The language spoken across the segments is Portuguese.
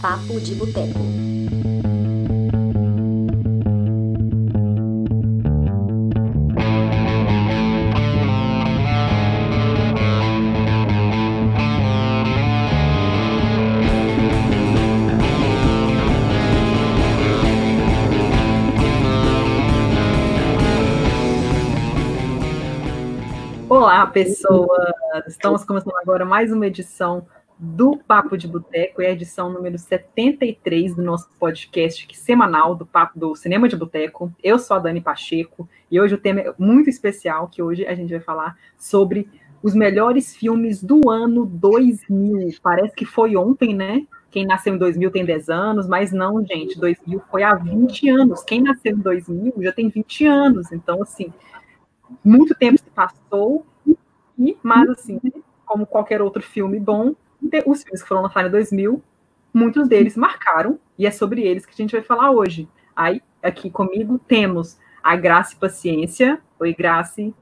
Papo de Boteco. Olá, pessoas! Estamos começando agora mais uma edição do Papo de Boteco, é a edição número 73 do nosso podcast semanal do Papo do Cinema de Boteco. Eu sou a Dani Pacheco e hoje o tema é muito especial, que hoje a gente vai falar sobre os melhores filmes do ano 2000. Parece que foi ontem, né? Quem nasceu em 2000 tem 10 anos, mas não, gente, 2000 foi há 20 anos. Quem nasceu em 2000 já tem 20 anos. Então, assim, muito tempo se passou, mas assim, como qualquer outro filme bom, os filmes que foram lançados em 2000, muitos deles marcaram, e é sobre eles que a gente vai falar hoje. Aí, aqui comigo temos a Graça e Paciência. Oi, Grace.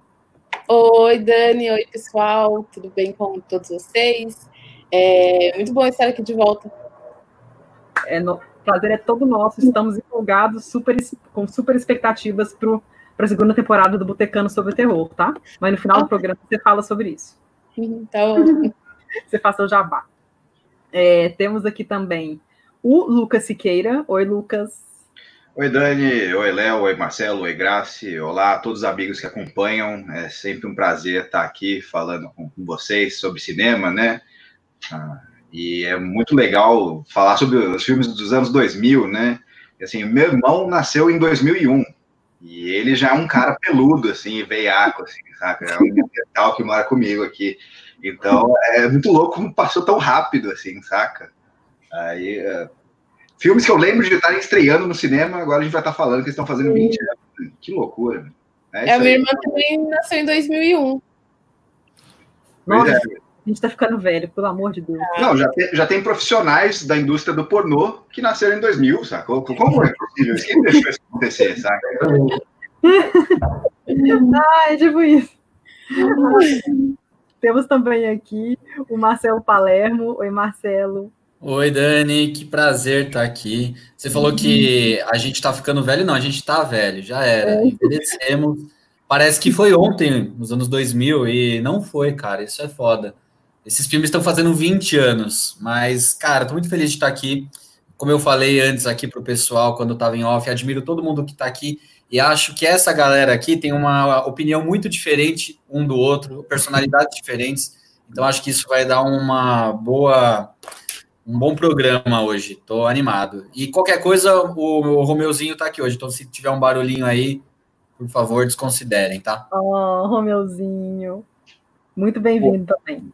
Oi, Dani. Oi, pessoal. Tudo bem com todos vocês? É muito bom estar aqui de volta. É, no, prazer é todo nosso. Estamos empolgados, super, com super expectativas para a segunda temporada do Botecano sobre o terror, tá? Mas no final do programa você fala sobre isso. Então, você faça o jabá. É, temos aqui também o Lucas Siqueira. Oi, Lucas. Oi, Dani. Oi, Léo. Oi, Marcelo. Oi, Grace. Olá a todos os amigos que acompanham. É sempre um prazer estar aqui falando com vocês sobre cinema, né? Ah, e é muito legal falar sobre os filmes dos anos 2000, né? Assim, meu irmão nasceu em 2001 e ele já é um cara peludo, assim, veiaco, assim, sabe? É um metal que mora comigo aqui. Então, é muito louco como passou tão rápido, assim, saca? Aí, uh, filmes que eu lembro de estarem estreando no cinema, agora a gente vai estar falando que eles estão fazendo 20 anos. Que loucura. É, é a minha irmã também nasceu em 2001. Nossa, é. a gente tá ficando velho, pelo amor de Deus. Não, já tem, já tem profissionais da indústria do pornô que nasceram em 2000, saca? Como é possível? Quem deixou isso acontecer, saca? ah, é tipo isso. Temos também aqui o Marcelo Palermo. Oi, Marcelo. Oi, Dani, que prazer estar aqui. Você falou que a gente está ficando velho, não, a gente está velho, já era, é. envelhecemos. Parece que foi ontem, nos anos 2000, e não foi, cara, isso é foda. Esses filmes estão fazendo 20 anos, mas, cara, estou muito feliz de estar aqui. Como eu falei antes aqui para o pessoal, quando eu estava em off, admiro todo mundo que está aqui e acho que essa galera aqui tem uma opinião muito diferente um do outro, personalidades diferentes. Então acho que isso vai dar uma boa um bom programa hoje. Estou animado. E qualquer coisa, o, o Romeuzinho está aqui hoje. Então se tiver um barulhinho aí, por favor, desconsiderem, tá? Oh, Romeuzinho. Muito bem-vindo também.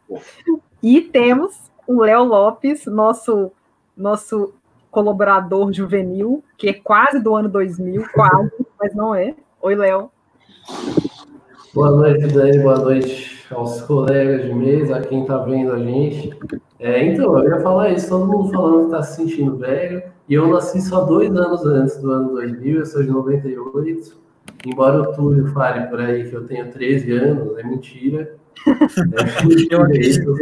E temos o Léo Lopes, nosso nosso colaborador juvenil, que é quase do ano 2000, quase, mas não é. Oi, Léo. Boa noite, Dani. Boa noite aos colegas de mesa, a quem está vendo a gente. É, então, eu ia falar isso, todo mundo falando que está se sentindo velho, e eu nasci só dois anos antes do ano 2000, eu sou de 98, embora o Túlio fale por aí que eu tenho 13 anos, é mentira. É, eu acredito.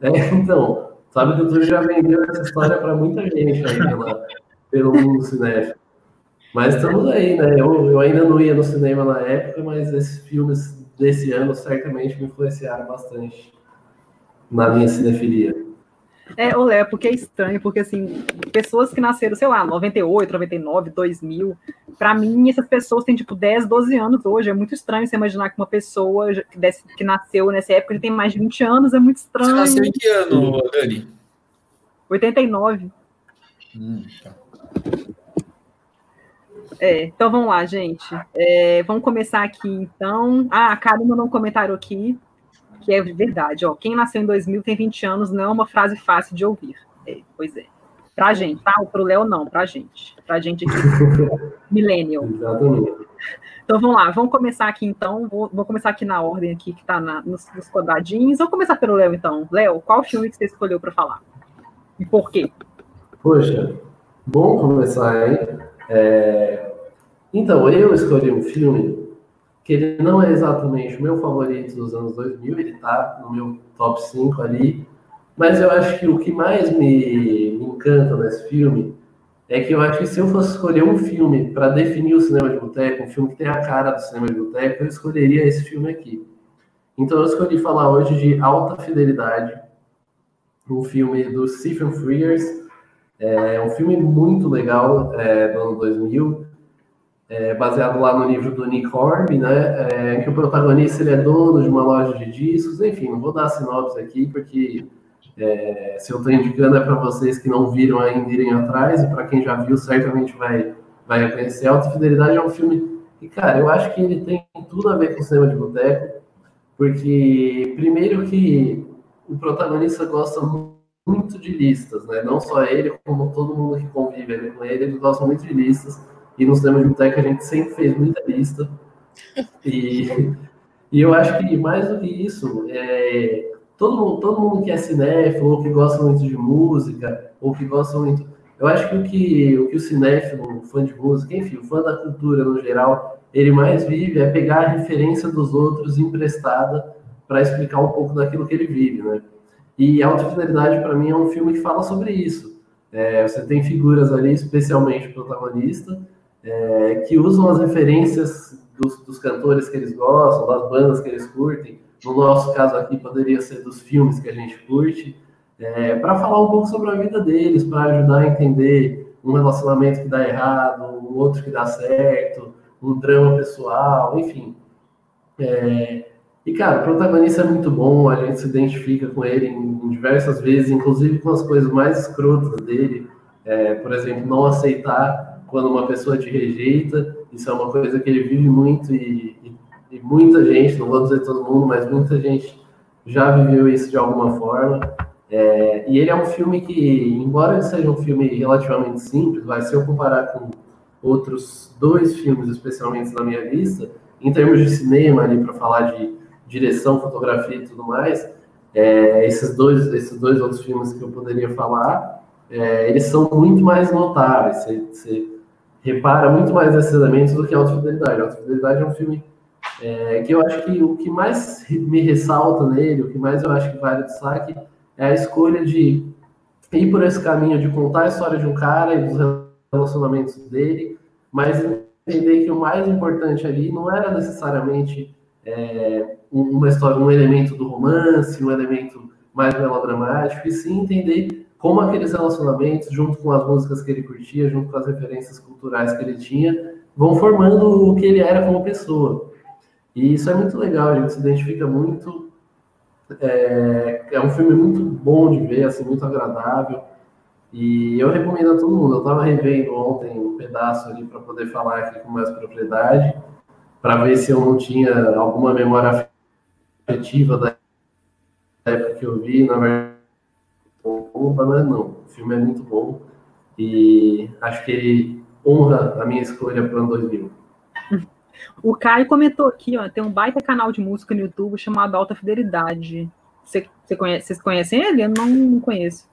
É, então, Sabe que Túlio já vendeu essa história para muita gente aí pela, pelo mundo cinéfilo. Mas estamos aí, né? Eu, eu ainda não ia no cinema na época, mas esses filmes desse ano certamente me influenciaram bastante na minha cinefilia. É, olé, porque é estranho, porque assim, pessoas que nasceram, sei lá, 98, 99, 2000, para mim essas pessoas têm tipo 10, 12 anos hoje, é muito estranho você imaginar que uma pessoa que, desse, que nasceu nessa época já tem mais de 20 anos, é muito estranho. Você nasceu em que ano, Dani? 89. Hum, tá. É, então vamos lá, gente. É, vamos começar aqui, então. Ah, a Karen mandou um comentário aqui que é verdade. Ó, quem nasceu em 2000 tem 20 anos, não é uma frase fácil de ouvir. É, pois é. Pra gente, tá? Pro Léo, não, pra gente. Pra gente aqui, millennial. Então vamos lá, vamos começar aqui então. Vou, vou começar aqui na ordem aqui que tá na, nos, nos quadradinhos. Vou começar pelo Léo, então. Léo, qual filme que você escolheu para falar? E por quê? Poxa, bom começar, hein? É... Então, eu escolhi um filme que ele não é exatamente o meu favorito dos anos 2000, ele está no meu top 5 ali, Mas eu acho que o que mais me, me encanta nesse filme é que eu acho que se eu fosse escolher um filme para definir o cinema de boteco, um filme que tem a cara do cinema de boteco, eu escolheria esse filme aqui. Então eu escolhi falar hoje de Alta Fidelidade, um filme do Stephen Frears. É um filme muito legal, é, do ano 2000, é, baseado lá no livro do Nick Hornby, né? É, que o protagonista ele é dono de uma loja de discos. Enfim, não vou dar sinopse aqui, porque é, se eu estou indicando é para vocês que não viram ainda irem atrás, e para quem já viu, certamente vai, vai reconhecer. Alta Fidelidade é um filme que, cara, eu acho que ele tem tudo a ver com o cinema de boteco, porque, primeiro, que o protagonista gosta muito de listas, né? Não só ele, como todo mundo que convive com ele, ele gosta muito de listas. E no cinema de boteco a gente sempre fez muita lista. E, e eu acho que mais do que isso, é, todo mundo, todo mundo que é cinéfilo, ou que gosta muito de música, ou que gosta muito. Eu acho que o que o, que o cinéfilo, o fã de música, enfim, o fã da cultura no geral, ele mais vive é pegar a referência dos outros emprestada para explicar um pouco daquilo que ele vive, né? E Alta Fidelidade, para mim, é um filme que fala sobre isso. É, você tem figuras ali, especialmente o protagonista, é, que usam as referências dos, dos, cantores que eles gostam, das bandas que eles curtem, no nosso caso aqui, poderia ser dos filmes que a gente curte, é, para falar um pouco sobre a vida deles, para ajudar a entender um relacionamento que dá errado, um outro que dá certo, um drama pessoal, enfim. É, e, cara, o protagonista é muito bom, a gente se identifica com ele em, diversas vezes, inclusive com as coisas mais escrotas dele. É, por exemplo, não aceitar quando uma pessoa te rejeita, isso é uma coisa que ele vive muito e, e e muita gente, não vou dizer todo mundo, mas muita gente já viveu isso de alguma forma. É, e ele é um filme que, embora ele seja um filme relativamente simples, vai se eu comparar com outros dois filmes, especialmente na minha lista, em termos de cinema ali para falar de direção, fotografia e tudo mais, é, esses dois, esses dois outros filmes que eu poderia falar, é, eles são muito mais notáveis. Você, você repara muito mais nesses elementos do que Alta Fidelidade. Alta Fidelidade é um filme é, que eu acho que o que mais me ressalta nele, o que mais eu acho que vale destaque, é a escolha de ir por esse caminho de contar a história de um cara e dos relacionamentos dele, mas entender que o mais importante ali não era necessariamente é, uma história, um elemento do romance, um elemento mais melodramático, e sim entender como aqueles relacionamentos, junto com as músicas que ele curtia, junto com as referências culturais que ele tinha, vão formando o que ele era como pessoa. E isso é muito legal, a gente se identifica muito. É, é um filme muito bom de ver, assim, muito agradável. E eu recomendo a todo mundo. Eu estava revendo ontem um pedaço ali para poder falar aqui com mais propriedade, para ver se eu não tinha alguma memória afetiva da época que eu vi. Na verdade, mas não. O filme é muito bom e acho que ele honra a minha escolha para o ano 2000. O Caio comentou aqui, ó, tem um baita canal de música no YouTube chamado Alta Fidelidade. Você, você conhece, vocês conhecem ele? Eu não conheço.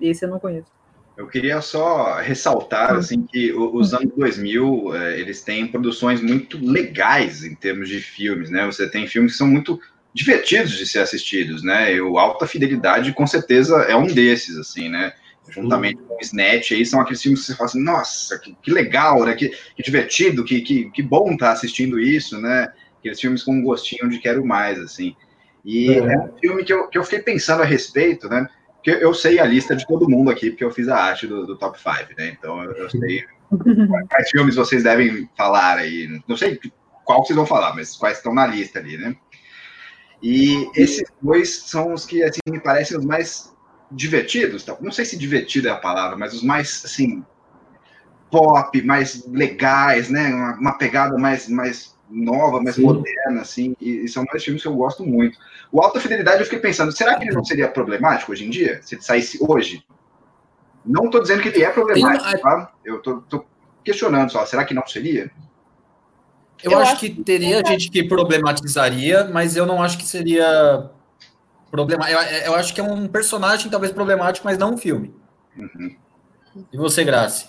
Esse eu não conheço. Eu queria só ressaltar hum. assim que os anos 2000 é, eles têm produções muito legais em termos de filmes, né? Você tem filmes que são muito divertidos de ser assistidos, né? E o Alta Fidelidade com certeza é um desses, assim, né? juntamente com o Snatch, aí são aqueles filmes que você fala assim, nossa, que, que legal, né? Que, que divertido, que, que, que bom estar tá assistindo isso, né? Aqueles filmes com um gostinho de quero mais, assim. E é, é um filme que eu, que eu fiquei pensando a respeito, né? Porque eu sei a lista de todo mundo aqui, porque eu fiz a arte do, do top 5, né? Então eu, eu sei quais filmes vocês devem falar aí. Não sei qual vocês vão falar, mas quais estão na lista ali, né? E esses dois são os que, assim, me parecem os mais divertidos, não sei se divertido é a palavra, mas os mais assim pop, mais legais, né? Uma, uma pegada mais, mais nova, mais Sim. moderna, assim, e, e, são dois filmes que eu gosto muito. O Alta Fidelidade eu fiquei pensando, será que ele não seria problemático hoje em dia, se ele saísse hoje? Não estou dizendo que ele é problemático, tá? Eu estou questionando só, será que não seria? Eu, eu acho, acho que teria gente que problematizaria, mas eu não acho que seria Problema, eu, eu, acho que é um personagem talvez problemático, mas não um filme. Uhum. E você, Grace?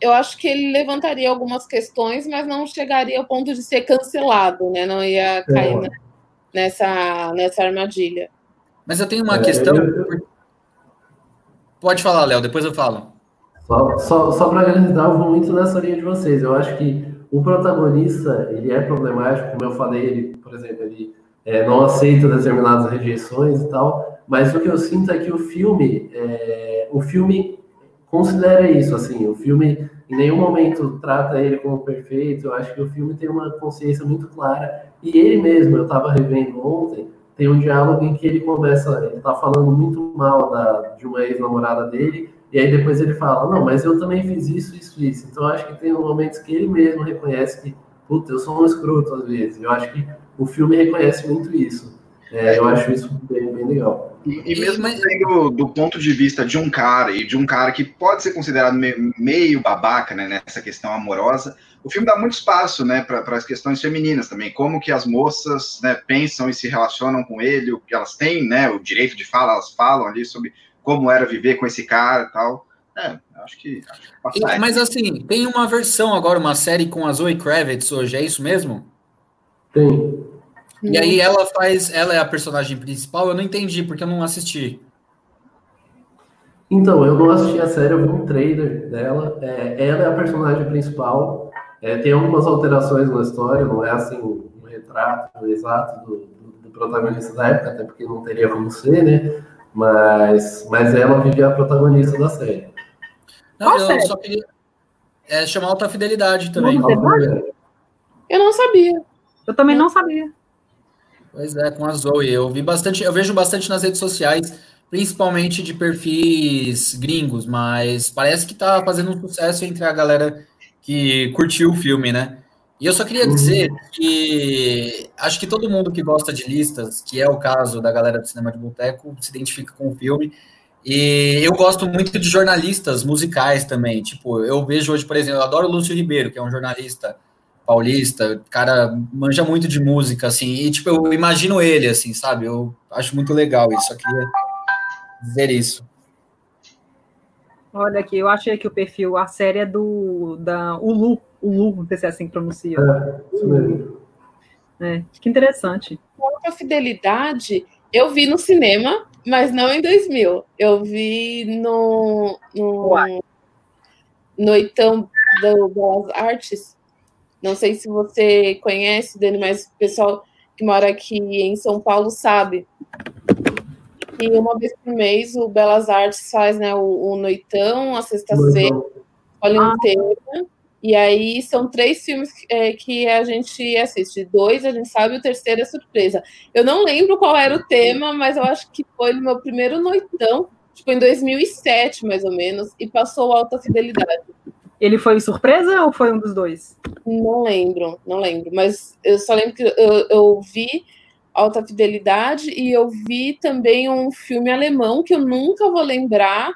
Eu acho que ele levantaria algumas questões, mas não chegaria ao ponto de ser cancelado, né? Não ia cair é. nessa, nessa armadilha. Mas eu tenho uma é, questão. Eu... Pode falar, Léo, depois eu falo. Só, só, só para organizar, eu vou muito nessa linha de vocês. Eu acho que o protagonista, ele é problemático, como eu falei, ele, por exemplo, ele é, não aceita determinadas rejeições e tal, mas o que eu sinto é que o filme, é, o filme considera isso, assim, o filme em nenhum momento trata ele como perfeito, eu acho que o filme tem uma consciência muito clara, e ele mesmo, eu estava revendo ontem, tem um diálogo em que ele começa, ele está falando muito mal da, de uma ex-namorada dele, e aí depois ele fala, não, mas eu também fiz isso, isso, isso. Então acho que tem momentos que ele mesmo reconhece que, puta, eu sou um escroto às vezes. Eu acho que o filme reconhece muito isso. É, eu acho isso bem, bem legal. E, e mesmo sendo do ponto de vista de um cara, e de um cara que pode ser considerado meio, meio babaca né, nessa questão amorosa, o filme dá muito espaço né, para as questões femininas também, como que as moças né, pensam e se relacionam com ele, o que elas têm, né, o direito de fala, elas falam ali sobre como era viver com esse cara e tal. É, acho que. Acho que mas assim, tem uma versão agora, uma série com a Zoe Kravitz hoje, é isso mesmo? Tem. E aí ela faz, ela é a personagem principal, eu não entendi, porque eu não assisti. Então, eu não assisti a série, eu vi um trailer dela. É, ela é a personagem principal. É, tem algumas alterações na história, não é assim um, um retrato exato do, do, do, protagonista da época, até porque não teria como ser, né? Mas, mas ela vivia a protagonista da série. Não, Qual eu série? só queria é, chamar Alta Fidelidade também. Eu não sabia. Eu também não sabia. Pois é, com a Zoe. Eu vi bastante, eu vejo bastante nas redes sociais, principalmente de perfis gringos, mas parece que tá fazendo um sucesso entre a galera que curtiu o filme, né? E eu só queria uhum. dizer que acho que todo mundo que gosta de listas, que é o caso da galera do cinema de boteco, se identifica com o filme. E eu gosto muito de jornalistas musicais também. Tipo, eu vejo hoje, por exemplo, eu adoro o Lúcio Ribeiro, que é um jornalista paulista, cara manja muito de música, assim, e tipo, eu imagino ele, assim, sabe? Eu acho muito legal isso, só queria dizer isso. Olha aqui, eu achei que o perfil, a série é do da Ulu, Ulu, não sei se é assim que pronuncia. É, isso mesmo. É, que interessante. Quanto à fidelidade, eu vi no cinema, mas não em 2000. Eu vi no no Noitão do Belas Artes. Não sei se você conhece, Dani, mas o pessoal que mora aqui em São Paulo sabe. E uma vez por mês o Belas Artes faz né, o, o Noitão, a sexta-feira, olha ah. inteira. E aí são três filmes é, que a gente assiste. Dois a gente sabe, o terceiro é surpresa. Eu não lembro qual era o tema, mas eu acho que foi o meu primeiro noitão, tipo em 2007, mais ou menos, e passou alta fidelidade. Ele foi surpresa ou foi um dos dois? Não lembro, não lembro. Mas eu só lembro que eu, eu vi Alta Fidelidade e eu vi também um filme alemão que eu nunca vou lembrar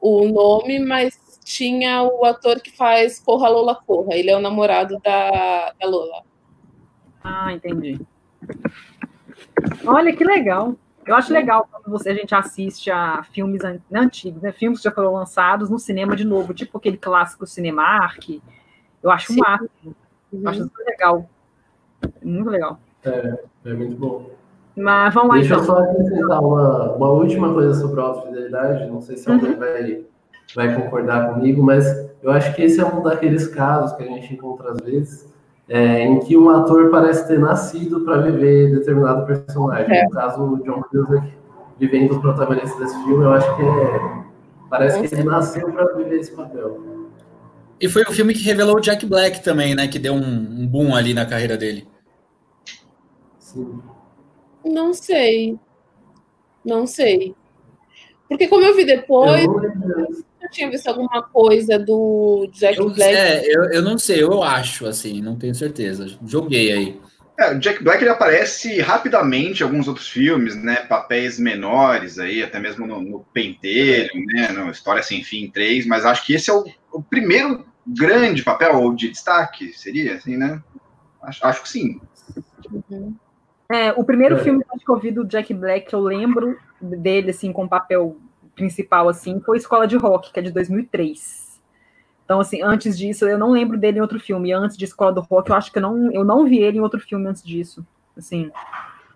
o nome, mas tinha o ator que faz Corra Lola Corra. Ele é o namorado da, da Lola. Ah, entendi. Olha que legal. Eu acho legal quando você, a gente assiste a filmes antigos, né? Filmes que já foram lançados no cinema de novo, tipo aquele clássico Cinemark. Eu acho Sim. máximo. Uhum. Eu acho muito legal. Muito legal. É, é muito bom. Mas vamos lá, Deixa então. eu só acrescentar uma, uma última coisa sobre a autofidelidade. Não sei se alguém uhum. vai, vai concordar comigo, mas eu acho que esse é um daqueles casos que a gente encontra às vezes é, em que um ator parece ter nascido para viver determinado personagem. É. No caso, o John Cusack vivendo o protagonista desse filme, eu acho que é, parece que ele nasceu para viver esse papel. E foi o filme que revelou o Jack Black também, né? Que deu um, um boom ali na carreira dele. Sim. Não sei. Não sei. Porque como eu vi depois, eu, eu tinha visto alguma coisa do Jack eu, Black. É, eu, eu não sei, eu acho, assim, não tenho certeza. Joguei aí. É, o Jack Black ele aparece rapidamente em alguns outros filmes, né? Papéis menores aí, até mesmo no, no Penteiro, né? No História Sem Fim 3, mas acho que esse é o, o primeiro grande papel ou de destaque, seria assim, né? Acho, acho que sim. Uhum. É, o primeiro é. filme que eu vi do Jack Black, eu lembro dele, assim, com papel principal, assim, foi Escola de Rock, que é de 2003. Então, assim, antes disso, eu não lembro dele em outro filme. Antes de Escola do Rock, eu acho que eu não, eu não vi ele em outro filme antes disso. Assim,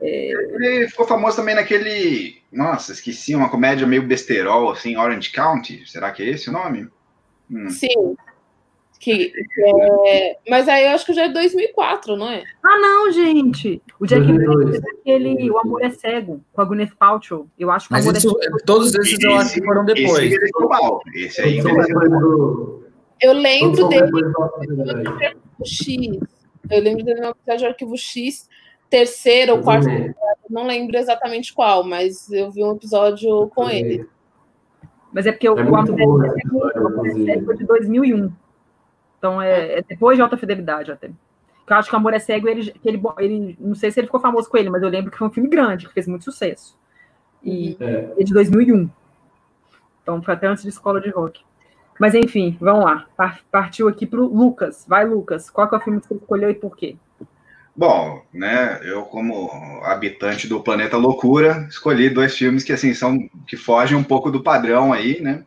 É... Ele ficou famoso também naquele. Nossa, esqueci, uma comédia meio besterol, assim, Orange County. Será que é esse o nome? Hum. Sim. Que, que é... Mas aí eu acho que já é 2004, não é? Ah, não, gente. O Jack Black é aquele O Amor é Cego, com a Gwyneth Paltrow. Eu acho que Mas isso, é... todos esses esse, eu acho que foram depois. Esse, esse aí Eu lembro dele X. Eu lembro dele no episódio de Arquivo X, terceiro ou quarto, não lembro exatamente qual, mas eu vi um episódio com ele. Mas é porque o, é o Amor é Cego de 2001. Então é, é, depois de Alta Fidelidade até. Eu acho que o Amor é Cego, ele, ele, ele, não sei se ele ficou famoso com ele, mas eu lembro que foi um filme grande, que fez muito sucesso. E uhum. é, é de 2001. Então foi até antes de Escola de Rock. Mas enfim, vamos lá. Partiu aqui para o Lucas. Vai, Lucas. Qual é o filme que você escolheu e por quê? Bom, né, eu como habitante do planeta loucura, escolhi dois filmes que assim são que fogem um pouco do padrão aí, né?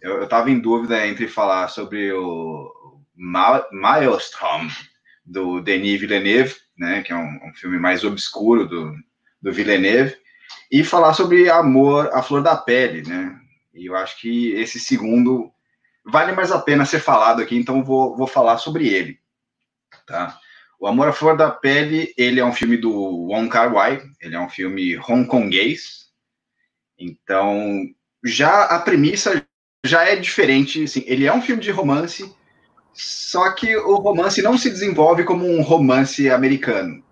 Eu estava em dúvida entre falar sobre o Maelstrom do Denis Villeneuve, né, que é um, um filme mais obscuro do, do Villeneuve, e falar sobre Amor à Flor da Pele, né? E eu acho que esse segundo vale mais a pena ser falado aqui, então vou, vou falar sobre ele. Tá? O Amor à Flor da Pele, ele é um filme do Wong Kar-wai, ele é um filme hongkonguês, então já a premissa já é diferente, assim, ele é um filme de romance, só que o romance não se desenvolve como um romance americano,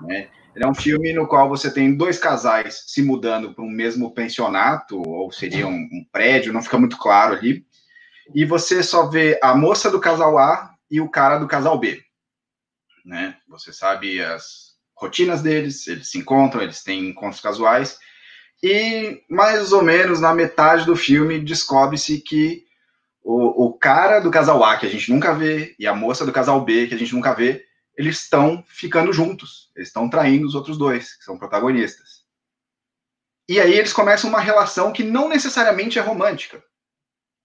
né? Ele é um filme no qual você tem dois casais se mudando para um mesmo pensionato, ou seria um, um prédio, não fica muito claro ali e você só vê a moça do casal A e o cara do casal B. Né? Você sabe as rotinas deles, eles se encontram, eles têm encontros casuais, e mais ou menos na metade do filme descobre-se que o, o cara do casal A, que a gente nunca vê, e a moça do casal B, que a gente nunca vê, eles estão ficando juntos, eles estão traindo os outros dois, que são protagonistas. E aí eles começam uma relação que não necessariamente é romântica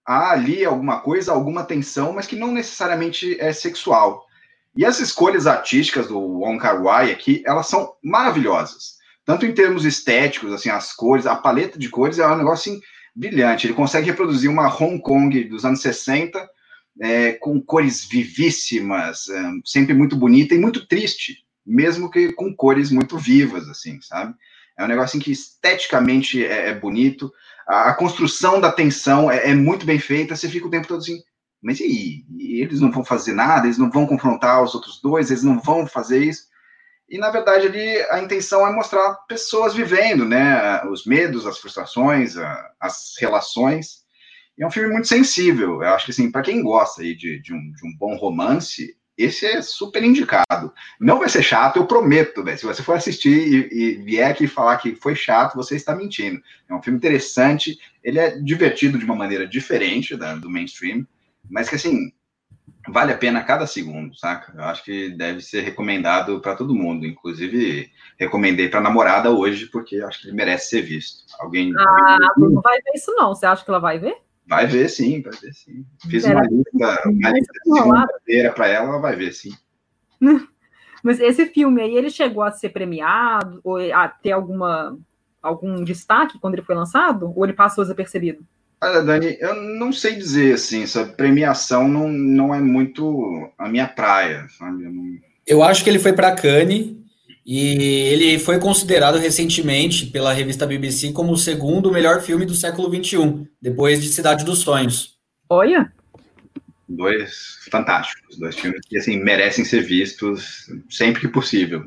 há ali alguma coisa, alguma tensão, mas que não necessariamente é sexual. E as escolhas artísticas do Wong Kar Wai aqui, elas são maravilhosas. Tanto em termos estéticos, assim, as cores, a paleta de cores é um negócio assim, brilhante. Ele consegue reproduzir uma Hong Kong dos anos 60 é, com cores vivíssimas, é, sempre muito bonita e muito triste, mesmo que com cores muito vivas, assim, sabe? É um negócio que esteticamente é, é bonito, a, construção da tensão é, é, muito bem feita, você fica o tempo todo assim, mas e aí? E eles não vão fazer nada, eles não vão confrontar os outros dois, eles não vão fazer isso. E, na verdade, ali a intenção é mostrar pessoas vivendo, né, os medos, as frustrações, a, as relações. E é um filme muito sensível. Eu acho que, assim, para quem gosta aí de, de, um, de um bom romance, esse é super indicado. Não vai ser chato, eu prometo, velho. Se você for assistir e, e, vier aqui falar que foi chato, você está mentindo. É um filme interessante, ele é divertido de uma maneira diferente da, do mainstream, mas que assim vale a pena cada segundo, saca? Eu acho que deve ser recomendado para todo mundo. Inclusive, recomendei para namorada hoje, porque acho que ele merece ser visto. Alguém. Ah, não vai ver isso, não. Você acha que ela vai ver? Vai ver sim, vai ver sim. Fiz uma lista, uma lista de segunda-feira para ela, ela vai ver sim. Mas esse filme aí, ele chegou a ser premiado, ou a ter alguma, algum destaque quando ele foi lançado? Ou ele passou desapercebido? Olha, Dani, eu não sei dizer assim, essa premiação não, não é muito a minha praia, sabe? Eu, não... eu acho que ele foi para Cannes e ele foi considerado recentemente pela revista BBC como o segundo melhor filme do século XXI, depois de Cidade dos Sonhos. Olha! Dois fantásticos, dois filmes que assim, merecem ser vistos sempre que possível.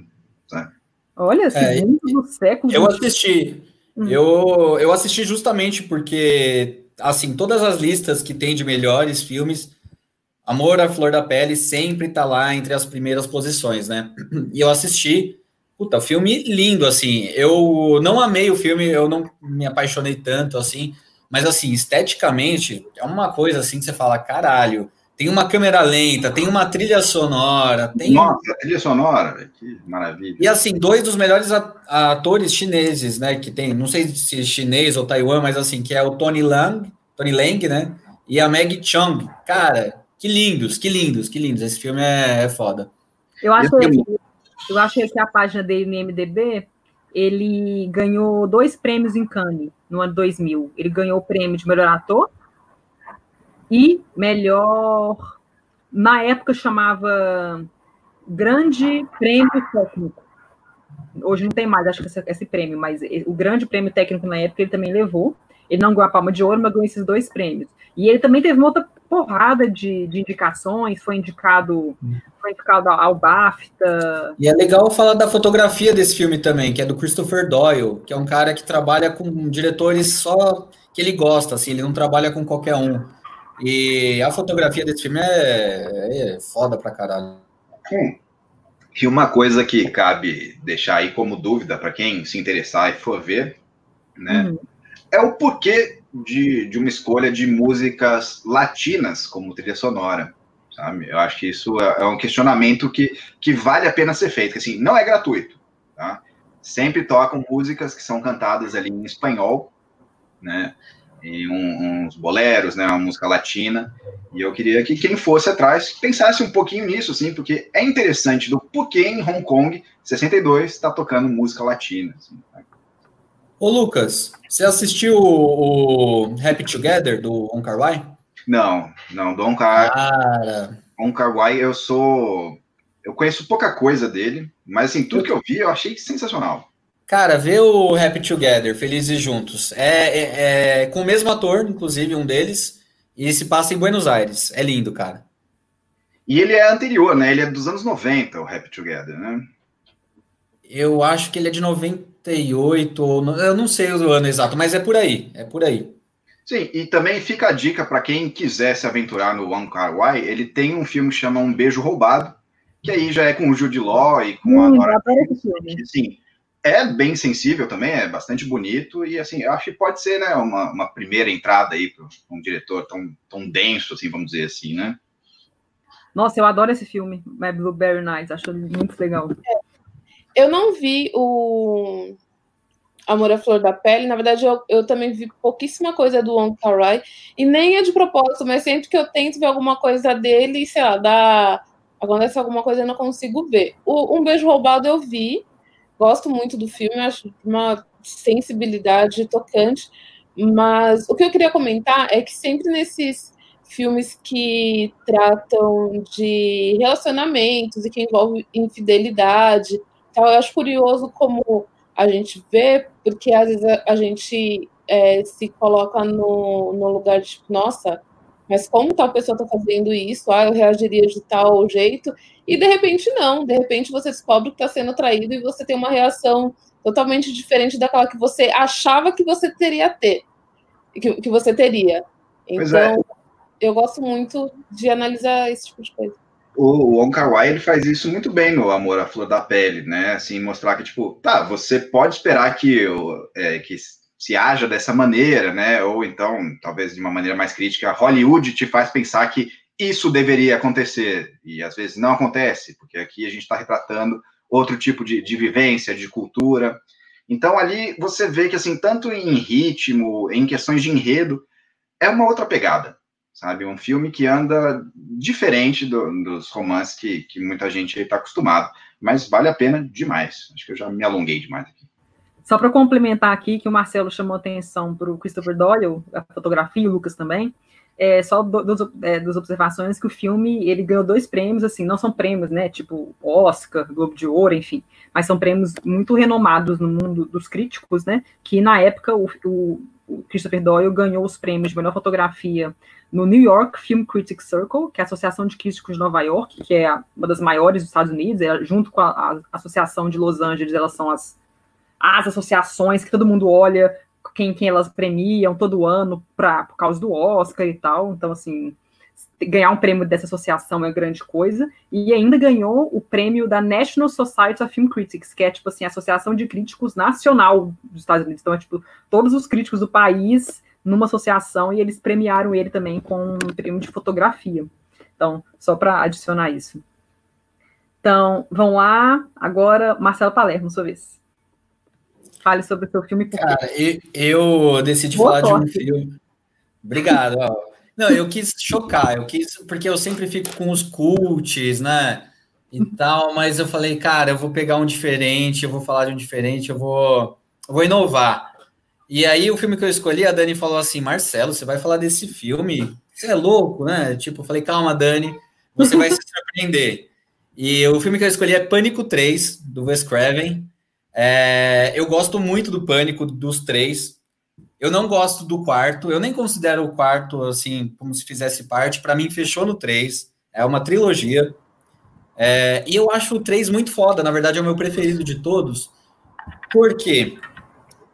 Tá? Olha, segundo é, do século Eu assisti. Hum. Eu, eu assisti justamente porque, assim, todas as listas que tem de melhores filmes, Amor à Flor da Pele sempre tá lá entre as primeiras posições, né? E eu assisti Puta, filme lindo, assim. Eu não amei o filme, eu não me apaixonei tanto, assim. Mas, assim, esteticamente, é uma coisa assim que você fala, caralho. Tem uma câmera lenta, tem uma trilha sonora. Tem... Nossa, trilha sonora, que maravilha. E, assim, dois dos melhores atores chineses, né? Que tem, não sei se chinês ou Taiwan, mas, assim, que é o Tony Lang, Tony Lang, né? E a Maggie Chung. Cara, que lindos, que lindos, que lindos. Esse filme é, é foda. Eu acho que eu achei aqui a página dele no MDB, ele ganhou dois prêmios em Cannes no ano 2000. Ele ganhou o prêmio de melhor ator e melhor. Na época chamava Grande Prêmio Técnico. Hoje não tem mais, acho que esse, esse prêmio, mas o grande prêmio técnico na época ele também levou. Ele não ganhou a palma de ouro, mas ganhou esses dois prêmios. E ele também teve uma outra porrada de, de indicações, foi indicado, foi indicado ao BAFTA. E é legal falar da fotografia desse filme também, que é do Christopher Doyle, que é um cara que trabalha com diretores só que ele gosta, assim, ele não trabalha com qualquer um. E a fotografia desse filme é, é foda pra caralho. Hum. E uma coisa que cabe deixar aí como dúvida para quem se interessar e for ver, né, uhum. é o porquê de, de uma escolha de músicas latinas como trilha sonora, sabe? Eu acho que isso é, é um questionamento que, que vale a pena ser feito, que assim, não é gratuito, tá? Sempre tocam músicas que são cantadas ali em espanhol, né? E um, uns boleros, né? Uma música latina. E eu queria que quem fosse atrás pensasse um pouquinho nisso, assim, porque é interessante do porquê em Hong Kong 62 está tocando música latina. Assim, tá? Ô, Lucas, você assistiu o, Happy Together do On Kar Wai? Não, não, do On Kar. Cara. On Kar Wai, eu sou. Eu conheço pouca coisa dele, mas assim, tudo que eu vi eu achei sensacional. Cara, vê o Happy Together, Felizes Juntos. É, é, é, com o mesmo ator, inclusive, um deles, e se passa em Buenos Aires. É lindo, cara. E ele é anterior, né? Ele é dos anos 90, o Happy Together, né? Eu acho que ele é de 90 98, eu não sei o ano exato, mas é por aí, é por aí. Sim, e também fica a dica para quem quiser se aventurar no Wong Kar Wai, ele tem um filme que chama Um Beijo Roubado, que aí já é com o Jude Law e com hum, a Nora. Sim, é bem sensível também, é bastante bonito e assim, eu acho que pode ser, né, uma, uma primeira entrada aí para um diretor tão, tão denso, assim, vamos dizer assim, né? Nossa, eu adoro esse filme, My Blueberry Nights, acho muito legal. É. Eu não vi o Amor à Flor da Pele. Na verdade, eu, eu também vi pouquíssima coisa do Wong Kar Wai. E nem é de propósito, mas sempre que eu tento ver alguma coisa dele, sei lá, dá... acontece alguma coisa, eu não consigo ver. O Um Beijo Roubado eu vi. Gosto muito do filme, acho uma sensibilidade tocante. Mas o que eu queria comentar é que sempre nesses filmes que tratam de relacionamentos e que envolvem infidelidade, então, eu acho curioso como a gente vê, porque às vezes a, a gente é, se coloca no, no lugar de, tipo, nossa, mas como tal pessoa está fazendo isso? Ah, eu reagiria de tal jeito. E de repente não, de repente você descobre que está sendo traído e você tem uma reação totalmente diferente daquela que você achava que você teria ter, que, que você teria. Então, é. eu gosto muito de analisar esse tipo de coisa o Wong Kar Wai ele faz isso muito bem no Amor à Flor da Pele, né? Assim, mostrar que, tipo, tá, você pode esperar que, é, que se haja dessa maneira, né? Ou então, talvez de uma maneira mais crítica, Hollywood te faz pensar que isso deveria acontecer, e às vezes não acontece, porque aqui a gente está retratando outro tipo de, de vivência, de cultura. Então, ali você vê que, assim, tanto em ritmo, em questões de enredo, é uma outra pegada sabe? Um filme que anda diferente do, dos romances que, que muita gente está acostumado, mas vale a pena demais. Acho que eu já me alonguei demais aqui. Só para complementar aqui, que o Marcelo chamou atenção para o Christopher Doyle, a fotografia, o Lucas também, é, só dos, é, observações que o filme ele ganhou dois prêmios, assim, não são prêmios, né, tipo Oscar, Globo de Ouro, enfim, mas são prêmios muito renomados no mundo dos críticos, né, que na época o, o, o Christopher Doyle ganhou os prêmios de melhor fotografia no New York Film Critics Circle, que é a Associação de Críticos de Nova York, que é uma das maiores dos Estados Unidos, é, junto com a, a, Associação de Los Angeles, elas são as, as associações que todo mundo olha, quem, quem elas premiam todo ano pra, por causa do Oscar e tal. Então, assim, ganhar um prêmio dessa associação é grande coisa. E ainda ganhou o prêmio da National Society of Film Critics, que é, tipo assim, a Associação de Críticos Nacional dos Estados Unidos. Então, é, tipo, todos os críticos do país numa associação e eles premiaram ele também com um prêmio de fotografia. Então, só para adicionar isso. Então, vão lá. Agora, Marcelo Palermo, sua vez. Fale sobre o seu filme. Cara, eu, eu decidi Boa falar sorte. de um filme. Obrigado. Ó. Não, eu quis chocar, eu quis, porque eu sempre fico com os cults, né? e tal, mas eu falei, cara, eu vou pegar um diferente, eu vou falar de um diferente, eu vou, eu vou inovar. E aí o filme que eu escolhi, a Dani falou assim, Marcelo, você vai falar desse filme? Você é louco, né? Tipo, eu falei, calma, Dani, você vai se surpreender. E o filme que eu escolhi é Pânico 3, do Wes Craven. É, eu gosto muito do Pânico dos três. Eu não gosto do quarto, eu nem considero o quarto assim como se fizesse parte. Para mim, fechou no 3. É uma trilogia. É, e eu acho o 3 muito foda, na verdade é o meu preferido de todos. Por quê?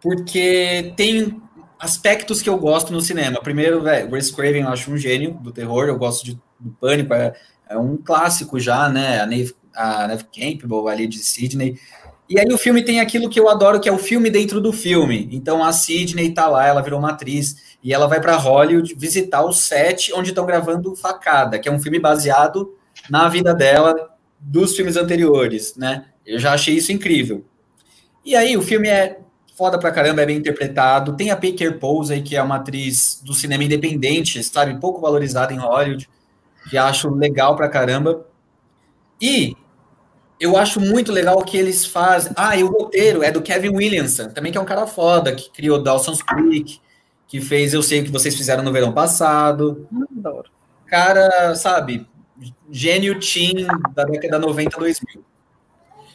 Porque tem aspectos que eu gosto no cinema. Primeiro, velho, Wes Craven eu acho um gênio do terror, eu gosto de, do Pânico, é, é um clássico já, né? A Neve, a Neve Campbell ali de Sydney. E aí o filme tem aquilo que eu adoro, que é o filme dentro do filme. Então a Sydney tá lá, ela virou uma atriz, e ela vai para Hollywood visitar o set onde estão gravando Facada, que é um filme baseado na vida dela dos filmes anteriores, né? Eu já achei isso incrível. E aí o filme é foda pra caramba, é bem interpretado. Tem a Baker Posey, que é uma atriz do cinema independente, sabe, pouco valorizada em Hollywood, que acho legal pra caramba. E eu acho muito legal que eles fazem. Ah, e o roteiro é do Kevin Williamson, também que é um cara foda, que criou Dawson's Creek, que fez Eu Sei O Que Vocês Fizeram no Verão Passado. Adoro. Cara, sabe, gênio teen da década 90, 2000.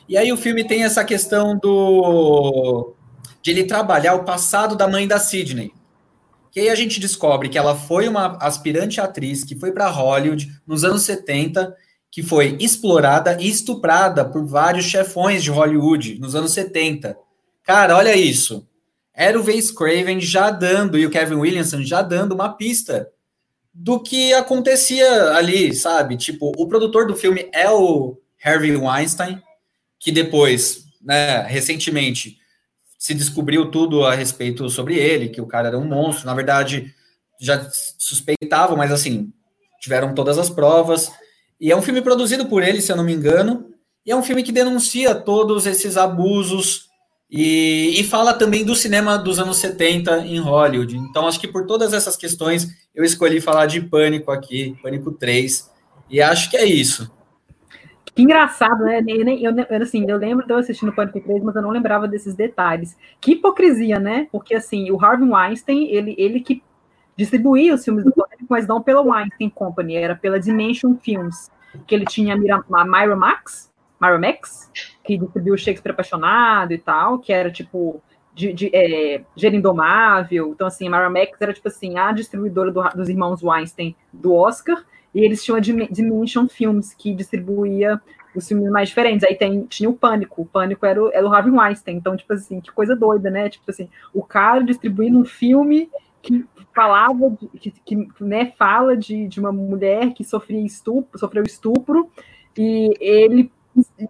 E aí o filme tem essa questão do de ele trabalhar o passado da mãe da Sidney. Que aí a gente descobre que ela foi uma aspirante atriz que foi para Hollywood nos anos 70 que foi explorada e estuprada por vários chefões de Hollywood nos anos 70. Cara, olha isso. Era o Vase Craven já dando, e o Kevin Williamson já dando uma pista do que acontecia ali, sabe? Tipo, o produtor do filme é o Harvey Weinstein, que depois, né, recentemente, se descobriu tudo a respeito sobre ele, que o cara era um monstro. Na verdade, já suspeitavam, mas assim, tiveram todas as provas. E é um filme produzido por ele, se eu não me engano, e é um filme que denuncia todos esses abusos e, e, fala também do cinema dos anos 70 em Hollywood. Então, acho que por todas essas questões, eu escolhi falar de Pânico aqui, Pânico 3, e acho que é isso. Que engraçado, né? Eu, eu, assim, eu lembro de eu assistindo Pânico 3, mas eu não lembrava desses detalhes. Que hipocrisia, né? Porque, assim, o Harvey Weinstein, ele, ele que distribuía os filmes do mas não pela Weinstein Company, era pela Dimension Films, que ele tinha a Myra Max, Myra Max, que distribuiu Shakespeare Apaixonado e tal, que era tipo de, de é, Gerindomável. Então, assim, a Myra Max era tipo assim, a distribuidora do, dos irmãos Weinstein do Oscar, e eles tinham a Dimension Films, que distribuía os filmes mais diferentes. Aí tem, tinha o Pânico. O Pânico era o, era o Harvey Weinstein. Então, tipo assim, que coisa doida, né? Tipo assim, o cara distribuindo um filme que falava, que, que né, fala de, de uma mulher que sofria estupro, sofreu estupro, e ele,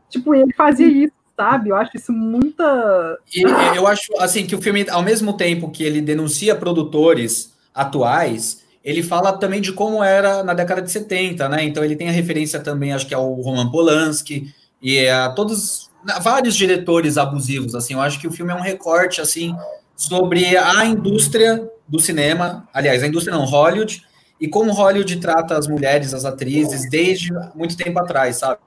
tipo, ele fazia isso, sabe? Eu acho isso muita. E, eu acho, assim, que o filme, ao mesmo tempo que ele denuncia produtores atuais, ele fala também de como era na década de 70, né? Então ele tem a referência também, acho que ao Roman Polanski, e a todos, vários diretores abusivos, assim, eu acho que o filme é um recorte, assim, sobre a indústria do cinema, aliás, a indústria não, Hollywood, e como Hollywood trata as mulheres, as atrizes, desde muito tempo atrás, sabe?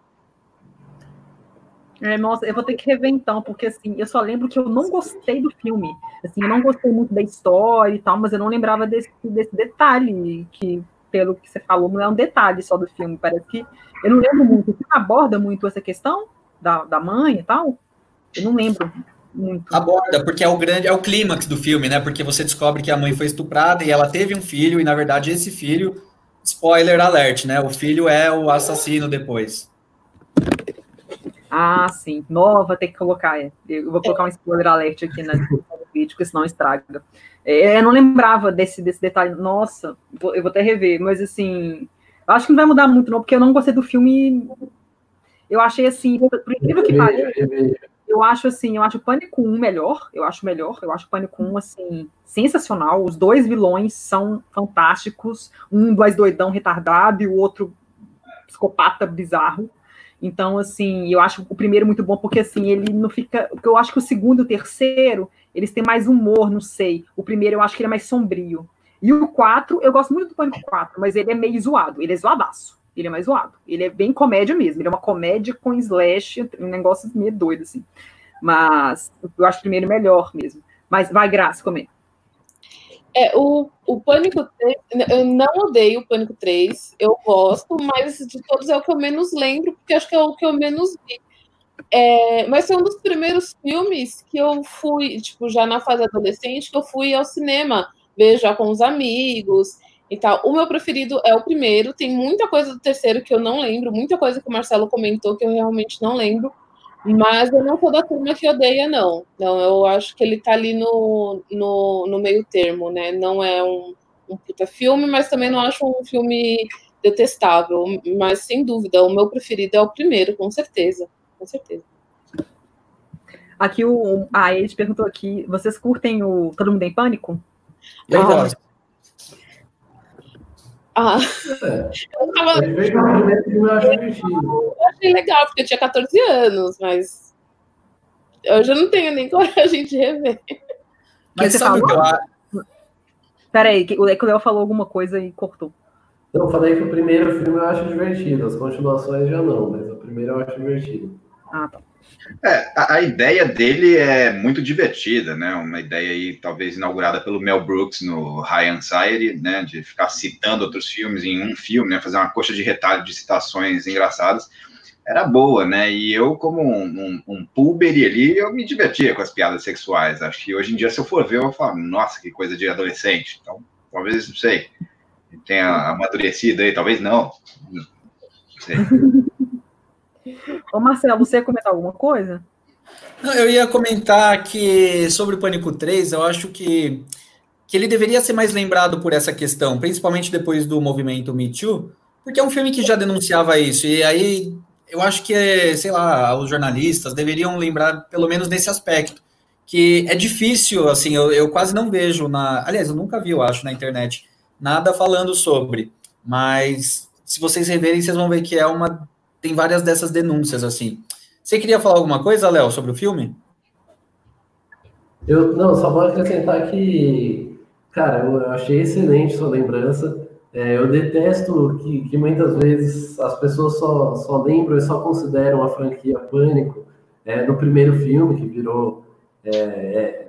É, nossa, eu vou ter que rever então, porque assim, eu só lembro que eu não gostei do filme. Assim, eu não gostei muito da história e tal, mas eu não lembrava desse, desse detalhe, que, pelo que você falou, não é um detalhe só do filme. Parece que. Eu não lembro muito. Você aborda muito essa questão da, da mãe e tal? Eu não lembro muito. Aborda, porque é o grande, é o clímax do filme, né? Porque você descobre que a mãe foi estuprada e ela teve um filho, e na verdade esse filho, spoiler alert, né? O filho é o assassino depois. Ah, sim. Nova, tem que colocar. É. Eu vou colocar um spoiler alert aqui na descrição do vídeo, porque senão estraga. É, eu não lembrava desse, desse detalhe. Nossa, eu vou até rever, mas assim. Acho que não vai mudar muito, não, porque eu não gostei do filme. Eu achei assim, por incrível que pareça eu acho assim, eu acho o Pânico 1 melhor, eu acho melhor, eu acho o Pânico 1 assim, sensacional. Os dois vilões são fantásticos, um mais doidão retardado e o outro psicopata bizarro. Então, assim, eu acho o primeiro muito bom, porque assim, ele não fica. Eu acho que o segundo e o terceiro, eles têm mais humor, não sei. O primeiro eu acho que ele é mais sombrio. E o 4, eu gosto muito do Pânico 4, mas ele é meio zoado, ele é zoadaço. Ele é mais zoado. Ele é bem comédia mesmo. Ele é uma comédia com slash, um negócio meio doido, assim. Mas eu acho o primeiro melhor mesmo. Mas vai, Graça, comenta. É, o, o Pânico 3, eu não odeio o Pânico 3, eu gosto, mas de todos é o que eu menos lembro, porque acho que é o que eu menos vi. É, mas foi um dos primeiros filmes que eu fui, tipo, já na fase adolescente, que eu fui ao cinema, ver já com os amigos e tal. O meu preferido é o primeiro, tem muita coisa do terceiro que eu não lembro, muita coisa que o Marcelo comentou que eu realmente não lembro. Mas eu não sou da turma que odeia, não. Não, eu acho que ele tá ali no, no, no meio termo, né? Não é um, um puta filme, mas também não acho um filme detestável. Mas sem dúvida, o meu preferido é o primeiro, com certeza. Com certeza. Aqui o a Ed perguntou aqui: vocês curtem o Todo Mundo em Pânico? Eu ah, gosto. Ah, é. eu, tava... eu achei legal, porque eu tinha 14 anos, mas eu já não tenho nem coragem de rever. Mas você sabe o que eu? Peraí, o Léo falou alguma coisa e cortou. Eu falei que o primeiro filme eu acho divertido, as continuações já não, mas o primeiro eu acho divertido. Ah, tá. É, a, a, ideia dele é muito divertida, né? Uma ideia aí, talvez inaugurada pelo Mel Brooks no High Anxiety, né? De ficar citando outros filmes em um filme, né? Fazer uma coxa de retalho de citações engraçadas. Era boa, né? E eu, como um, um, um ali, eu me divertia com as piadas sexuais. Acho que hoje em dia, se eu for ver, eu falo, nossa, que coisa de adolescente. Então, talvez, não sei, tenha amadurecido aí, talvez não. Não sei. Ô Marcelo, você ia comentar alguma coisa? Não, eu ia comentar que sobre o Pânico 3, eu acho que, que ele deveria ser mais lembrado por essa questão, principalmente depois do movimento Me Too, porque é um filme que já denunciava isso, e aí eu acho que, sei lá, os jornalistas deveriam lembrar, pelo menos nesse aspecto, que é difícil, assim, eu, eu quase não vejo na. Aliás, eu nunca vi, eu acho, na internet, nada falando sobre, mas se vocês reverem, vocês vão ver que é uma tem várias dessas denúncias, assim. Você queria falar alguma coisa, Léo, sobre o filme? Eu, não, só vou acrescentar que, cara, eu achei excelente sua lembrança. É, eu detesto que, que, muitas vezes as pessoas só, só lembram e só consideram a franquia Pânico é, no primeiro filme, que virou é, é,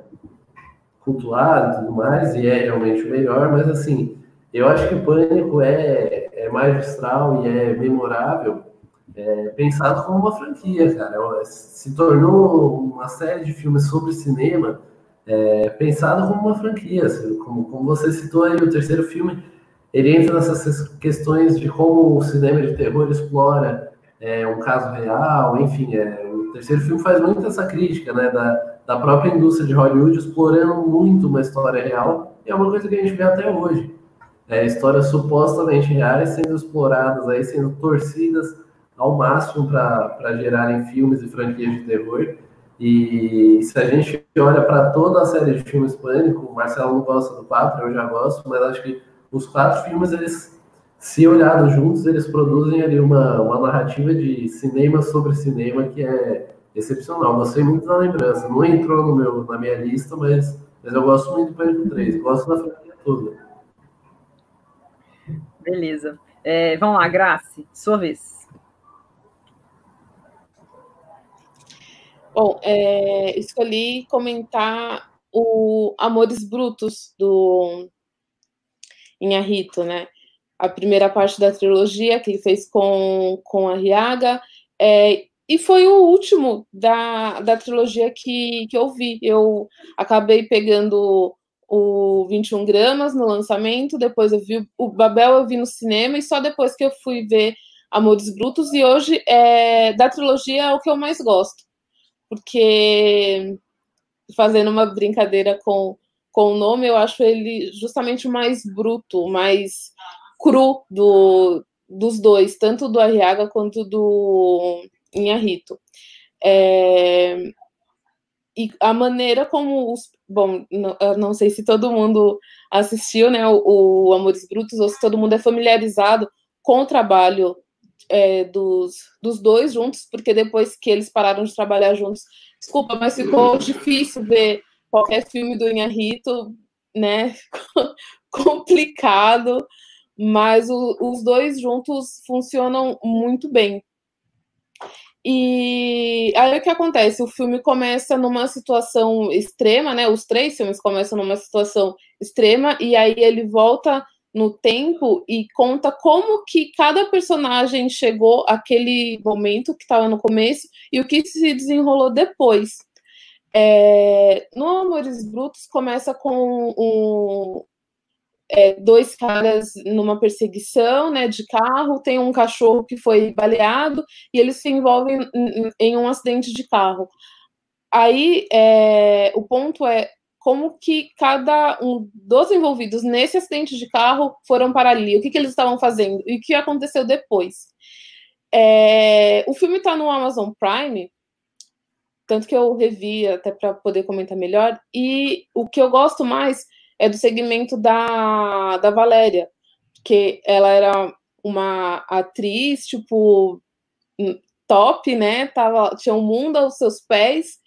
cultuado e tudo mais, e é realmente o melhor, mas assim, eu acho que o Pânico é, é magistral e é memorável é, pensado como uma franquia, cara. Se tornou uma série de filmes sobre cinema é, pensado como uma franquia. Assim, como, como você citou aí, o terceiro filme, ele entra nessas questões de como o cinema de terror explora é, um caso real, enfim. É, o terceiro filme faz muito essa crítica, né, da, da própria indústria de Hollywood explorando muito uma história real, e é uma coisa que a gente vê até hoje. É, histórias supostamente reais sendo exploradas aí, sendo torcidas ao máximo para gerarem filmes e franquias de terror. E se a gente olha para toda a série de filmes Pânico, o Marcelo não gosta do 4, eu já gosto, mas acho que os quatro filmes, eles, se olhados juntos, eles produzem ali uma, uma narrativa de cinema sobre cinema que é excepcional. Gostei muito da lembrança. Não entrou no meu, na minha lista, mas, mas eu gosto muito do Pânico 3. Gosto da franquia toda. Beleza. É, vamos lá, Grace, sua vez. Bom, é, escolhi comentar o Amores Brutos do Inharito, né? A primeira parte da trilogia que ele fez com, com a Riaga, é, e foi o último da, da trilogia que, que eu vi. Eu acabei pegando o 21 gramas no lançamento, depois eu vi o Babel, eu vi no cinema, e só depois que eu fui ver Amores Brutos, e hoje é, da trilogia é o que eu mais gosto porque fazendo uma brincadeira com, com o nome, eu acho ele justamente o mais bruto, mais cru do, dos dois, tanto do Arriaga quanto do Inharito. É, e a maneira como os. Bom, não, não sei se todo mundo assistiu né, o, o Amores Brutos ou se todo mundo é familiarizado com o trabalho é, dos, dos dois juntos, porque depois que eles pararam de trabalhar juntos, desculpa, mas ficou difícil ver qualquer filme do Inharito, né? Complicado, mas o, os dois juntos funcionam muito bem. E aí o que acontece? O filme começa numa situação extrema, né? Os três filmes começam numa situação extrema, e aí ele volta no tempo e conta como que cada personagem chegou àquele momento que estava no começo e o que se desenrolou depois. É, no Amores Brutos começa com um, é, dois caras numa perseguição né, de carro, tem um cachorro que foi baleado e eles se envolvem em, em um acidente de carro. Aí é, o ponto é como que cada um dos envolvidos nesse acidente de carro foram para ali, o que, que eles estavam fazendo e o que aconteceu depois. É, o filme está no Amazon Prime, tanto que eu revi até para poder comentar melhor, e o que eu gosto mais é do segmento da, da Valéria, que ela era uma atriz, tipo, top, né? Tava, tinha o um mundo aos seus pés,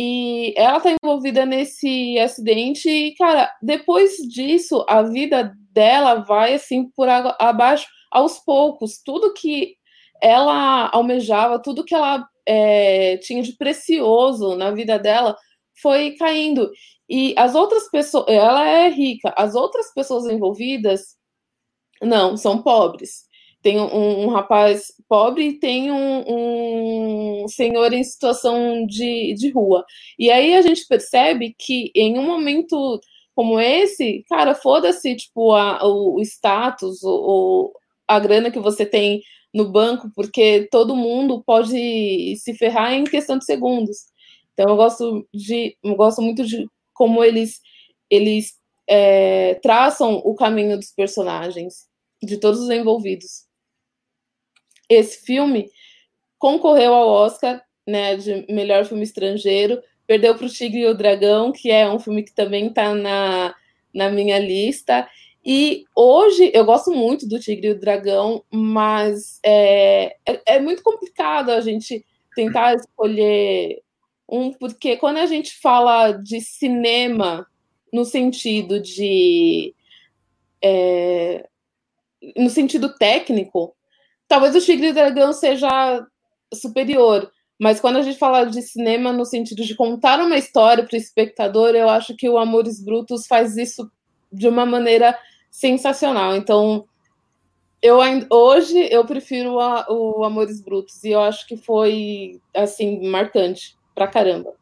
e ela tá envolvida nesse acidente e, cara, depois disso, a vida dela vai assim por abaixo aos poucos. Tudo que ela almejava, tudo que ela é, tinha de precioso na vida dela foi caindo. E as outras pessoas, ela é rica, as outras pessoas envolvidas não, são pobres tem um, um, rapaz pobre e tem um, um, senhor em situação de, de rua. E aí a gente percebe que em um momento como esse, cara, foda-se, tipo, a, o, status, o, a grana que você tem no banco, porque todo mundo pode se ferrar em questão de segundos. Então eu gosto de, eu gosto muito de como eles eles é, traçam o caminho dos personagens, de todos os envolvidos esse filme concorreu ao Oscar né, de melhor filme estrangeiro, perdeu para o Tigre e o Dragão, que é um filme que também está na, na minha lista. E hoje eu gosto muito do Tigre e o Dragão, mas é, é, é muito complicado a gente tentar escolher um, porque quando a gente fala de cinema no sentido de. É, no sentido técnico, talvez o Tigre e o Dragão seja superior, mas quando a gente fala de cinema no sentido de contar uma história para o espectador, eu acho que o Amores Brutos faz isso de uma maneira sensacional. Então, eu hoje eu prefiro a, o Amores Brutos e eu acho que foi assim marcante pra caramba.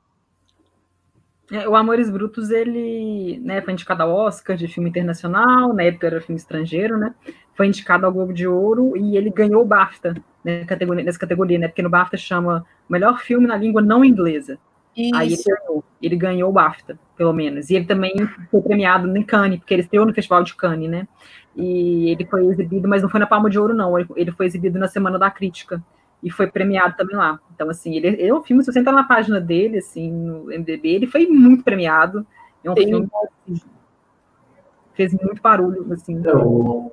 É, o Amores Brutos, ele né, foi indicado ao Oscar de filme internacional, na época era filme estrangeiro, né? Foi indicado ao Globo de Ouro e ele ganhou o BAFTA né, categoria, nessa categoria, né? Porque no BAFTA chama melhor filme na língua não inglesa. Isso. Aí ele ganhou, ele ganhou o BAFTA, pelo menos. E ele também foi premiado em Cannes, porque ele estreou no Festival de Cannes, né? E ele foi exibido, mas não foi na Palma de Ouro, não. Ele foi exibido na Semana da Crítica e foi premiado também lá. Então, assim, ele, ele é um filme, se você entrar na página dele, assim, no MDB, ele foi muito premiado. É um Tem. filme que fez muito barulho, assim. É, o,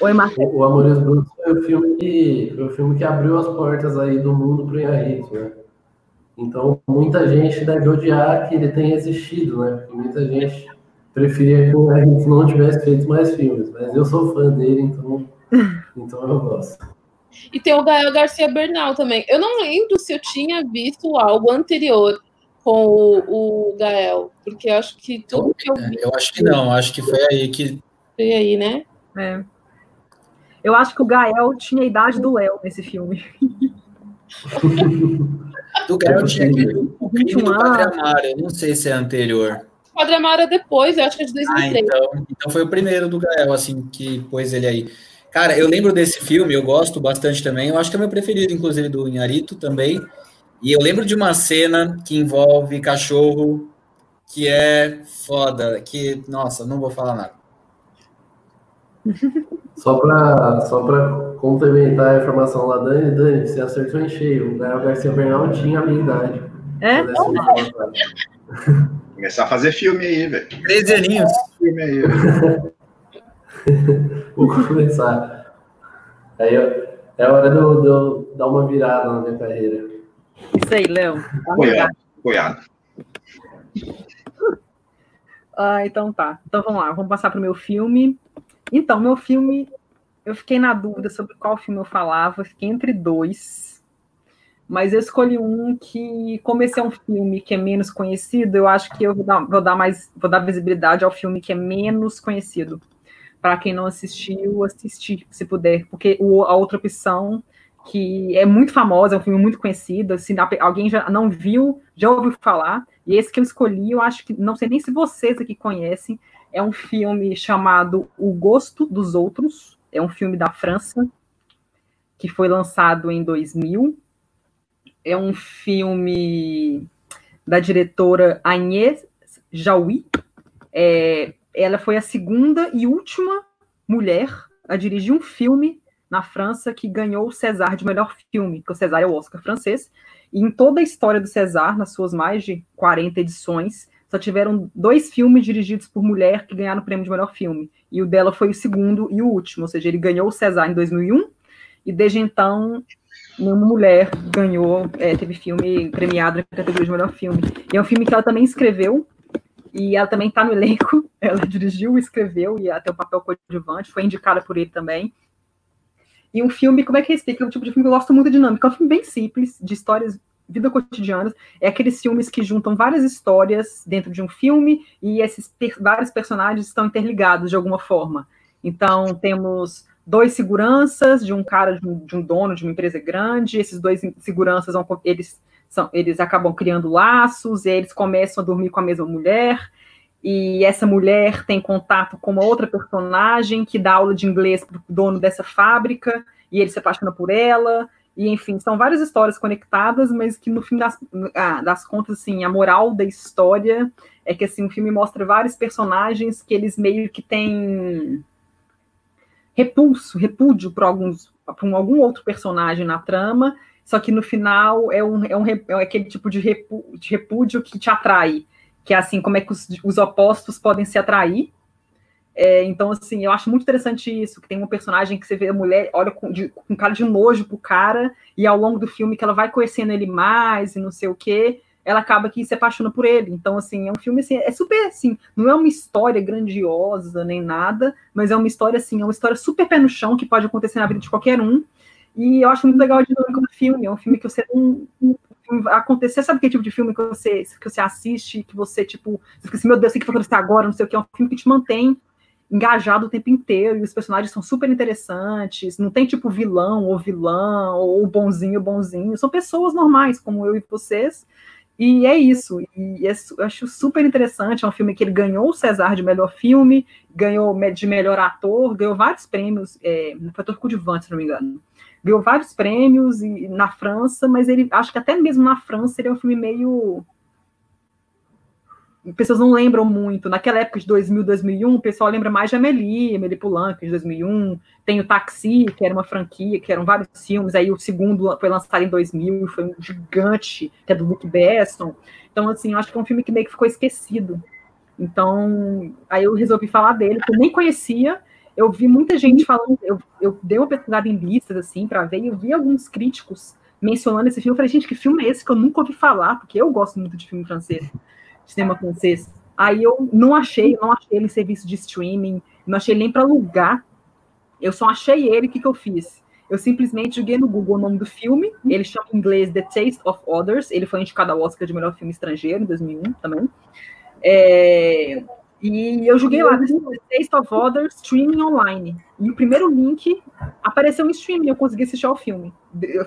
Oi, Marcelo. O, Amores Brutos foi o filme que foi o filme que abriu as portas aí do mundo para o Inharito, né? Então, muita gente deve odiar que ele tenha existido, né? Porque muita gente preferia que o Inharito não tivesse feito mais filmes, mas eu sou fã dele, então, então eu gosto. E tem o Gael Garcia Bernal também. Eu não lembro se eu tinha visto algo anterior com o, o Gael, porque eu acho que tudo que eu vi. Eu acho que não, acho que foi aí que. Foi aí, né? É. Eu acho que o Gael tinha a idade do Léo nesse filme. do Gael tinha o crime do Padre Amaro, eu não sei se é anterior. O Padre Amaro é depois, eu acho que é de 2003. Ah, então, então foi o primeiro do Gael, assim, que pôs ele aí. Cara, eu lembro desse filme, eu gosto bastante também. Eu acho que é meu preferido, inclusive, do Inharito também. E eu lembro de uma cena que envolve cachorro, que é foda, que, nossa, não vou falar nada. Só para só complementar a informação lá, Dani, Dani, você acertou em cheio. O Gael Garcia Bernal tinha a minha idade. É? Começar a fazer filme aí, velho. 13 aninhos. Filme aí, velho. Vou começar. Aí é hora de eu, de eu dar uma virada na minha carreira. Isso aí, Léo. Apoiado. Ah, então tá. Então vamos lá, vamos passar para o meu filme. Então, meu filme, eu fiquei na dúvida sobre qual filme eu falava, fiquei entre dois, mas eu escolhi um que, como esse é um filme que é menos conhecido, eu acho que eu vou dar, vou dar mais, vou dar visibilidade ao filme que é menos conhecido. Para quem não assistiu, assistir, se puder, porque o, a outra opção que é muito famosa, é um filme muito conhecido, se assim, alguém já não viu, já ouviu falar, e esse que eu escolhi, eu acho que, não sei nem se vocês aqui conhecem, é um filme chamado O Gosto dos Outros, é um filme da França, que foi lançado em 2000, é um filme da diretora Agnès Jaoui, é, ela foi a segunda e última mulher a dirigir um filme na França que ganhou o César de melhor filme, que o César é o Oscar francês. E em toda a história do César, nas suas mais de 40 edições, só tiveram dois filmes dirigidos por mulher que ganharam o prêmio de melhor filme. E o dela foi o segundo e o último, ou seja, ele ganhou o César em 2001 e desde então nenhuma mulher ganhou, é, teve filme premiado na categoria de melhor filme. E é um filme que ela também escreveu, e ela também está no elenco, ela dirigiu, escreveu, e até o papel coadjuvante, foi indicada por ele também. E um filme, como é que explica? É um tipo de filme que eu gosto muito de dinâmica. É um filme bem simples, de histórias, vida cotidiana. É aqueles filmes que juntam várias histórias dentro de um filme e esses per vários personagens estão interligados de alguma forma. Então, temos dois seguranças de um cara, de um, de um dono de uma empresa grande. Esses dois seguranças, vão, eles, são, eles acabam criando laços, e eles começam a dormir com a mesma mulher e essa mulher tem contato com uma outra personagem que dá aula de inglês para o dono dessa fábrica, e ele se apaixona por ela, e enfim, são várias histórias conectadas, mas que no fim das, ah, das contas, assim, a moral da história é que assim, o filme mostra vários personagens que eles meio que têm repulso, repúdio por alguns por algum outro personagem na trama, só que no final é um, é um é aquele tipo de, de repúdio que te atrai que é assim, como é que os, os opostos podem se atrair. É, então, assim, eu acho muito interessante isso, que tem um personagem que você vê a mulher, olha com, de, com cara de nojo pro cara, e ao longo do filme que ela vai conhecendo ele mais e não sei o quê, ela acaba que se apaixona por ele. Então, assim, é um filme, assim, é super, assim, não é uma história grandiosa nem nada, mas é uma história, assim, é uma história super pé no chão, que pode acontecer na vida de qualquer um, e eu acho muito legal a dinâmica do filme, é um filme que você não, acontecer, sabe que tipo de filme que você, que você assiste, que você, tipo, você fica assim, meu Deus, o que vai acontecer agora, não sei o que, é um filme que te mantém engajado o tempo inteiro, e os personagens são super interessantes, não tem tipo vilão ou vilã, ou bonzinho ou bonzinho, são pessoas normais, como eu e vocês, e é isso, e é, eu acho super interessante, é um filme que ele ganhou o César de melhor filme, ganhou de melhor ator, ganhou vários prêmios, é, fator coadjuvante, se não me engano, ganhou vários prêmios e, na França, mas ele acho que até mesmo na França ele é um filme meio pessoas não lembram muito. Naquela época de 2000, 2001, o pessoal lembra mais de Amélie, Amélie Poulain, de 2001. Tem o Taxi, que era uma franquia, que eram vários filmes. Aí o segundo foi lançado em 2000, foi um gigante, que é do Luke Besson. Então, assim, eu acho que é um filme que meio que ficou esquecido. Então, aí eu resolvi falar dele, que eu nem conhecia, eu vi muita gente falando, eu, eu dei uma pesquisada em listas, assim, para ver, e eu vi alguns críticos mencionando esse filme. Eu falei, gente, que filme é esse que eu nunca ouvi falar? Porque eu gosto muito de filme francês, cinema francês. Aí eu não achei, não achei ele em serviço de streaming, não achei ele nem para alugar. Eu só achei ele, o que, que eu fiz? Eu simplesmente joguei no Google o nome do filme, ele chama em inglês The Taste of Others, ele foi indicado ao Oscar de melhor filme estrangeiro em 2001 também. É, e eu joguei lá, Taste of Other Streaming Online. E o primeiro link apareceu em streaming, eu consegui assistir ao filme.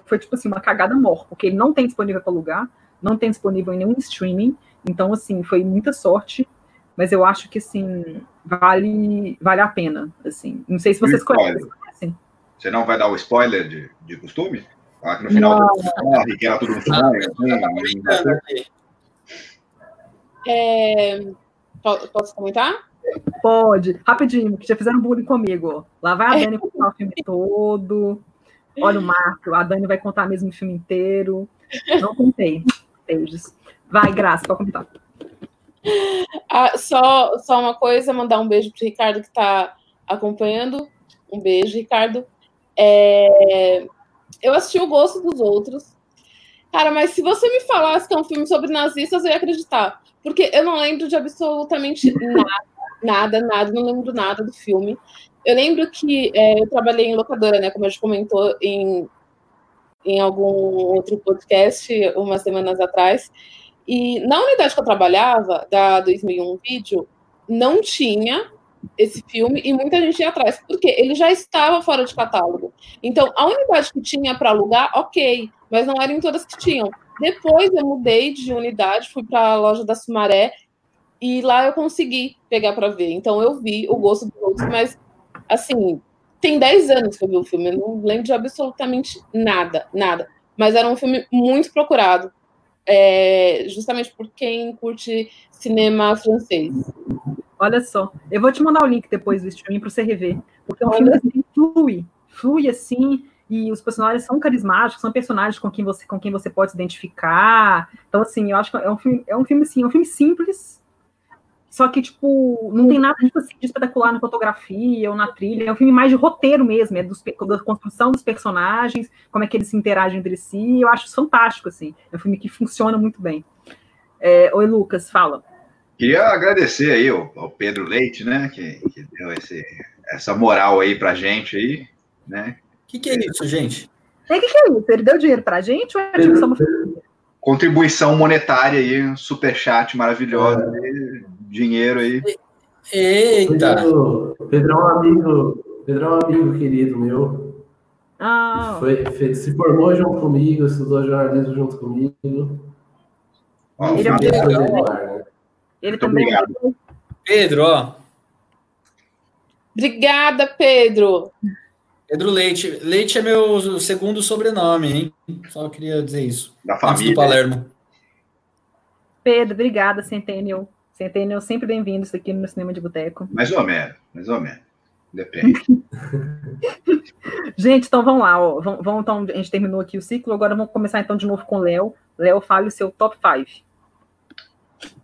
Foi tipo assim, uma cagada morta, porque ele não tem disponível para alugar, não tem disponível em nenhum streaming. Então, assim, foi muita sorte. Mas eu acho que, assim, vale, vale a pena. Assim. Não sei se vocês conhecem. Você não vai dar o spoiler de, de costume? Falar que no final morre, que era tudo um sonho. Assim, é... Posso comentar? Pode. Rapidinho, que já fizeram bullying comigo. Lá vai a Dani contar o filme todo. Olha o Marco, a Dani vai contar mesmo o filme inteiro. Não contei. Beijos. Vai, Graça, pode contar. Ah, só, só uma coisa, mandar um beijo para o Ricardo que está acompanhando. Um beijo, Ricardo. É... Eu assisti O Gosto dos Outros. Cara, mas se você me falasse que é um filme sobre nazistas, eu ia acreditar. Porque eu não lembro de absolutamente nada. nada, nada, não lembro nada do filme. Eu lembro que é, eu trabalhei em locadora, né? Como a gente comentou em, em algum outro podcast umas semanas atrás. E na unidade que eu trabalhava, da 2001 Vídeo, não tinha esse filme e muita gente ia atrás, porque ele já estava fora de catálogo. Então, a unidade que tinha para alugar, ok, mas não eram todas que tinham. Depois eu mudei de unidade, fui para a loja da Sumaré e lá eu consegui pegar para ver. Então, eu vi o gosto dos outros, mas assim, tem 10 anos que eu vi o filme, eu não lembro de absolutamente nada, nada. Mas era um filme muito procurado, é, justamente por quem curte cinema francês. Olha só, eu vou te mandar o link depois do streaming para você rever, porque é um filme assim, flui, flui assim, e os personagens são carismáticos, são personagens com quem você, com quem você pode se identificar. Então, assim, eu acho que é um filme, é um filme, assim, é um filme simples, só que, tipo, não tem nada tipo, assim, de espetacular na fotografia ou na trilha. É um filme mais de roteiro mesmo, é dos, da construção dos personagens, como é que eles se interagem entre si. Eu acho fantástico, assim. É um filme que funciona muito bem. É, Oi, Lucas, fala. Queria agradecer aí ao, ao Pedro Leite, né, que, que, deu esse, essa moral aí pra gente aí, né? O que, que, é isso, gente? O que, que, é isso? Ele deu dinheiro pra gente ou é a gente Contribuição monetária aí, super chat maravilhosa. É dinheiro aí. Eita! Pedro, Pedro é um amigo, Pedro é um amigo querido meu. Ah. Foi, foi, se formou junto comigo, estudou jornalismo junto comigo. ele, é legal, ele também é Pedro, ó. Obrigada, Pedro. Pedro Leite. Leite é meu segundo sobrenome, hein? Só queria dizer isso. Da família. do Palermo. Pedro, obrigada, Centennial. Centennial sempre bem-vindos aqui no Cinema de Boteco. Mais ou menos, mais ou menos. Depende. gente, então vamos lá. Ó. Vamos, vamos, então, a gente terminou aqui o ciclo, agora vamos começar então de novo com o Léo. Léo, fale o seu top 5.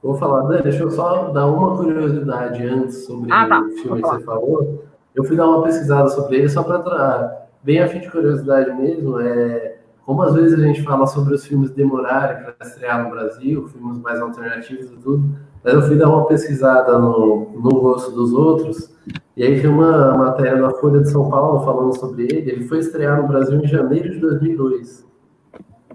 Vou falar, deixa eu só dar uma curiosidade antes sobre ah, tá. o filme que você falou. Eu fui dar uma pesquisada sobre ele, só para bem a fim de curiosidade mesmo. É, como às vezes a gente fala sobre os filmes demorarem para estrear no Brasil, filmes mais alternativos e tudo, mas eu fui dar uma pesquisada no, no gosto dos outros, e aí tem uma matéria da Folha de São Paulo falando sobre ele. Ele foi estrear no Brasil em janeiro de 2002.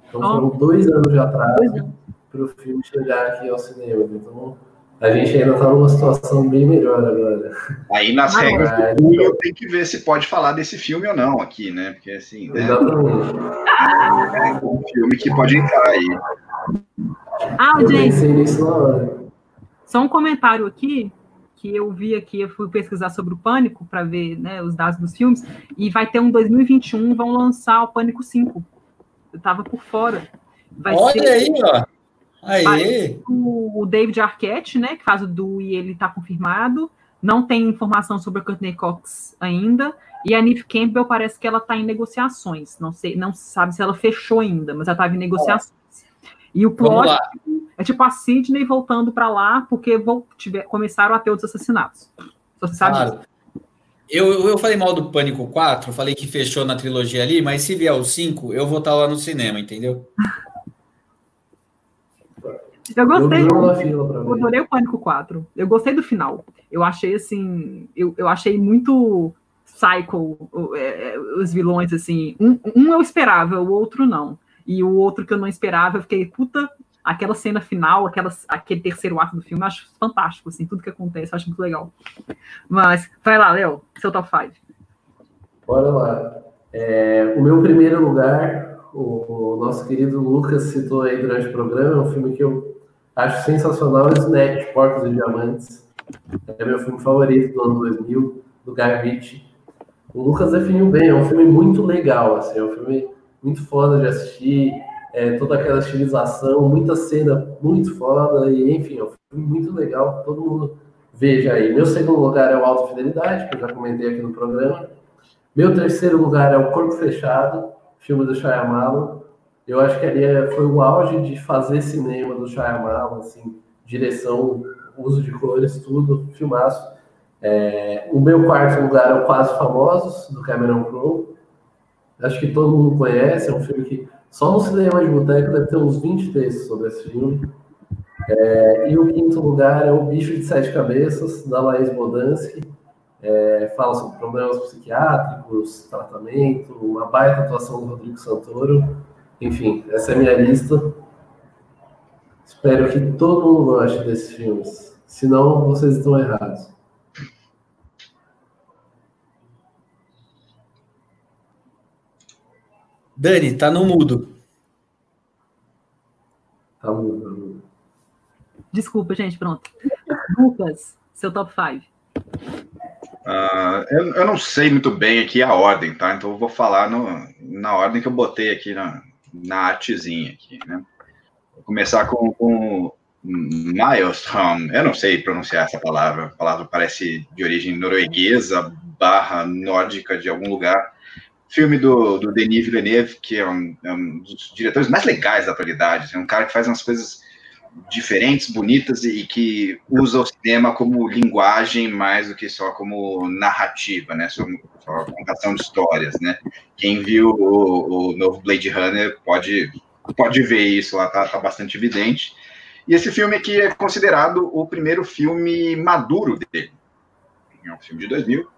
Então foram dois anos de atraso para o filme chegar aqui ao cinema. Então a gente ainda está numa situação bem melhor agora. Aí nas ah, regras do eu tenho que ver se pode falar desse filme ou não aqui, né? Porque assim. Né? Exatamente. É um filme que pode entrar aí. Ah, eu gente. Pensei nisso na hora. Só um comentário aqui, que eu vi aqui, eu fui pesquisar sobre o Pânico para ver né, os dados dos filmes, e vai ter um 2021, vão lançar o Pânico 5. Eu estava por fora. Vai Olha ser, aí, ó. Aí. O, o David Arquette, né, que faz o Du e ele está confirmado. Não tem informação sobre a Courtney Cox ainda. E a Neve Campbell parece que ela está em negociações. Não sei, não se sabe se ela fechou ainda, mas ela estava em negociações. E o plot é tipo a Sidney voltando para lá porque vou, tiver, começaram a ter outros assassinatos. Você sabe claro. Eu, eu falei mal do Pânico 4, falei que fechou na trilogia ali, mas se vier o 5, eu vou estar lá no cinema, entendeu? Eu gostei. Eu, adorei o Pânico 4. Eu gostei do final. Eu achei assim. Eu, eu achei muito cycle é, é, os vilões, assim. Um, um eu esperava, o outro não. E o outro que eu não esperava, eu fiquei, puta, aquela cena final, aquela, aquele terceiro ato do filme, eu acho fantástico, assim, tudo que acontece, eu acho muito legal. Mas, vai lá, Léo, seu top 5. Bora lá. É, o meu primeiro lugar, o, o, nosso querido Lucas citou aí durante o programa, é um filme que eu acho sensacional, Snatch, Porcos e Diamantes. É meu filme favorito do ano 2000, do Guy Ritchie. O Lucas definiu bem, é um filme muito legal, assim, é um filme muito foda de assistir, é, toda aquela estilização, muita cena muito foda, e enfim, é um filme muito legal, todo mundo veja aí. Meu segundo lugar é o Alto Fidelidade, que eu já comentei aqui no programa. Meu terceiro lugar é o Corpo Fechado, filme do Shyamalan. Eu acho que ali é, foi o auge de fazer cinema do Shyamalan, assim, direção, uso de cores, tudo, filmaço. É, o meu quarto lugar é o Quase Famosos, do Cameron Crowe. Acho que todo mundo conhece, é um filme que só no cinema de boteco deve ter uns 20 textos sobre esse filme. É, e o quinto lugar é O Bicho de Sete Cabeças, da Laís Bodansky. É, fala sobre problemas psiquiátricos, tratamento, uma baita atuação do Rodrigo Santoro. Enfim, essa é a minha lista. Espero que todo mundo goste desses filmes. Senão, vocês estão errados. Dani, tá no mudo. Tá mudo, tá mudo. Desculpa, gente, pronto. Lucas, seu top 5. Uh, eu, eu, não sei muito bem aqui a ordem, tá? Então eu vou falar no, na ordem que eu botei aqui na, na artezinha aqui, né? Vou começar com, com Maelstrom. Eu não sei pronunciar essa palavra. A palavra parece de origem norueguesa barra nórdica de algum lugar filme do, do Denis Villeneuve, que é um, é um, dos diretores mais legais da atualidade. É um cara que faz umas coisas diferentes, bonitas e que usa o cinema como linguagem mais do que só como narrativa, né? Só, só contação de histórias, né? Quem viu o, o, novo Blade Runner pode pode ver isso lá, tá, tá bastante evidente. E esse filme aqui é considerado o primeiro filme maduro dele. É um filme de 2000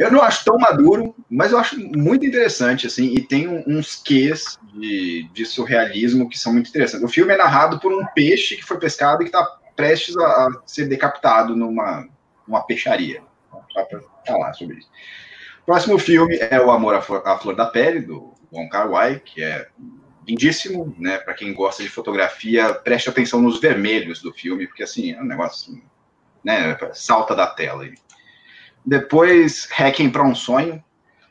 eu não acho tão maduro, mas eu acho muito interessante, assim, e tem uns quês de, de surrealismo que são muito interessantes. O filme é narrado por um peixe que foi pescado e que está prestes a, a, ser decapitado numa, numa peixaria. Só para falar sobre isso. Próximo filme é O Amor à Flor, à Flor da Pele, do Wong Kar Wai, que é lindíssimo, né? Para quem gosta de fotografia, preste atenção nos vermelhos do filme, porque assim, é um negócio, né? Salta da tela. Depois, Hacking para um Sonho,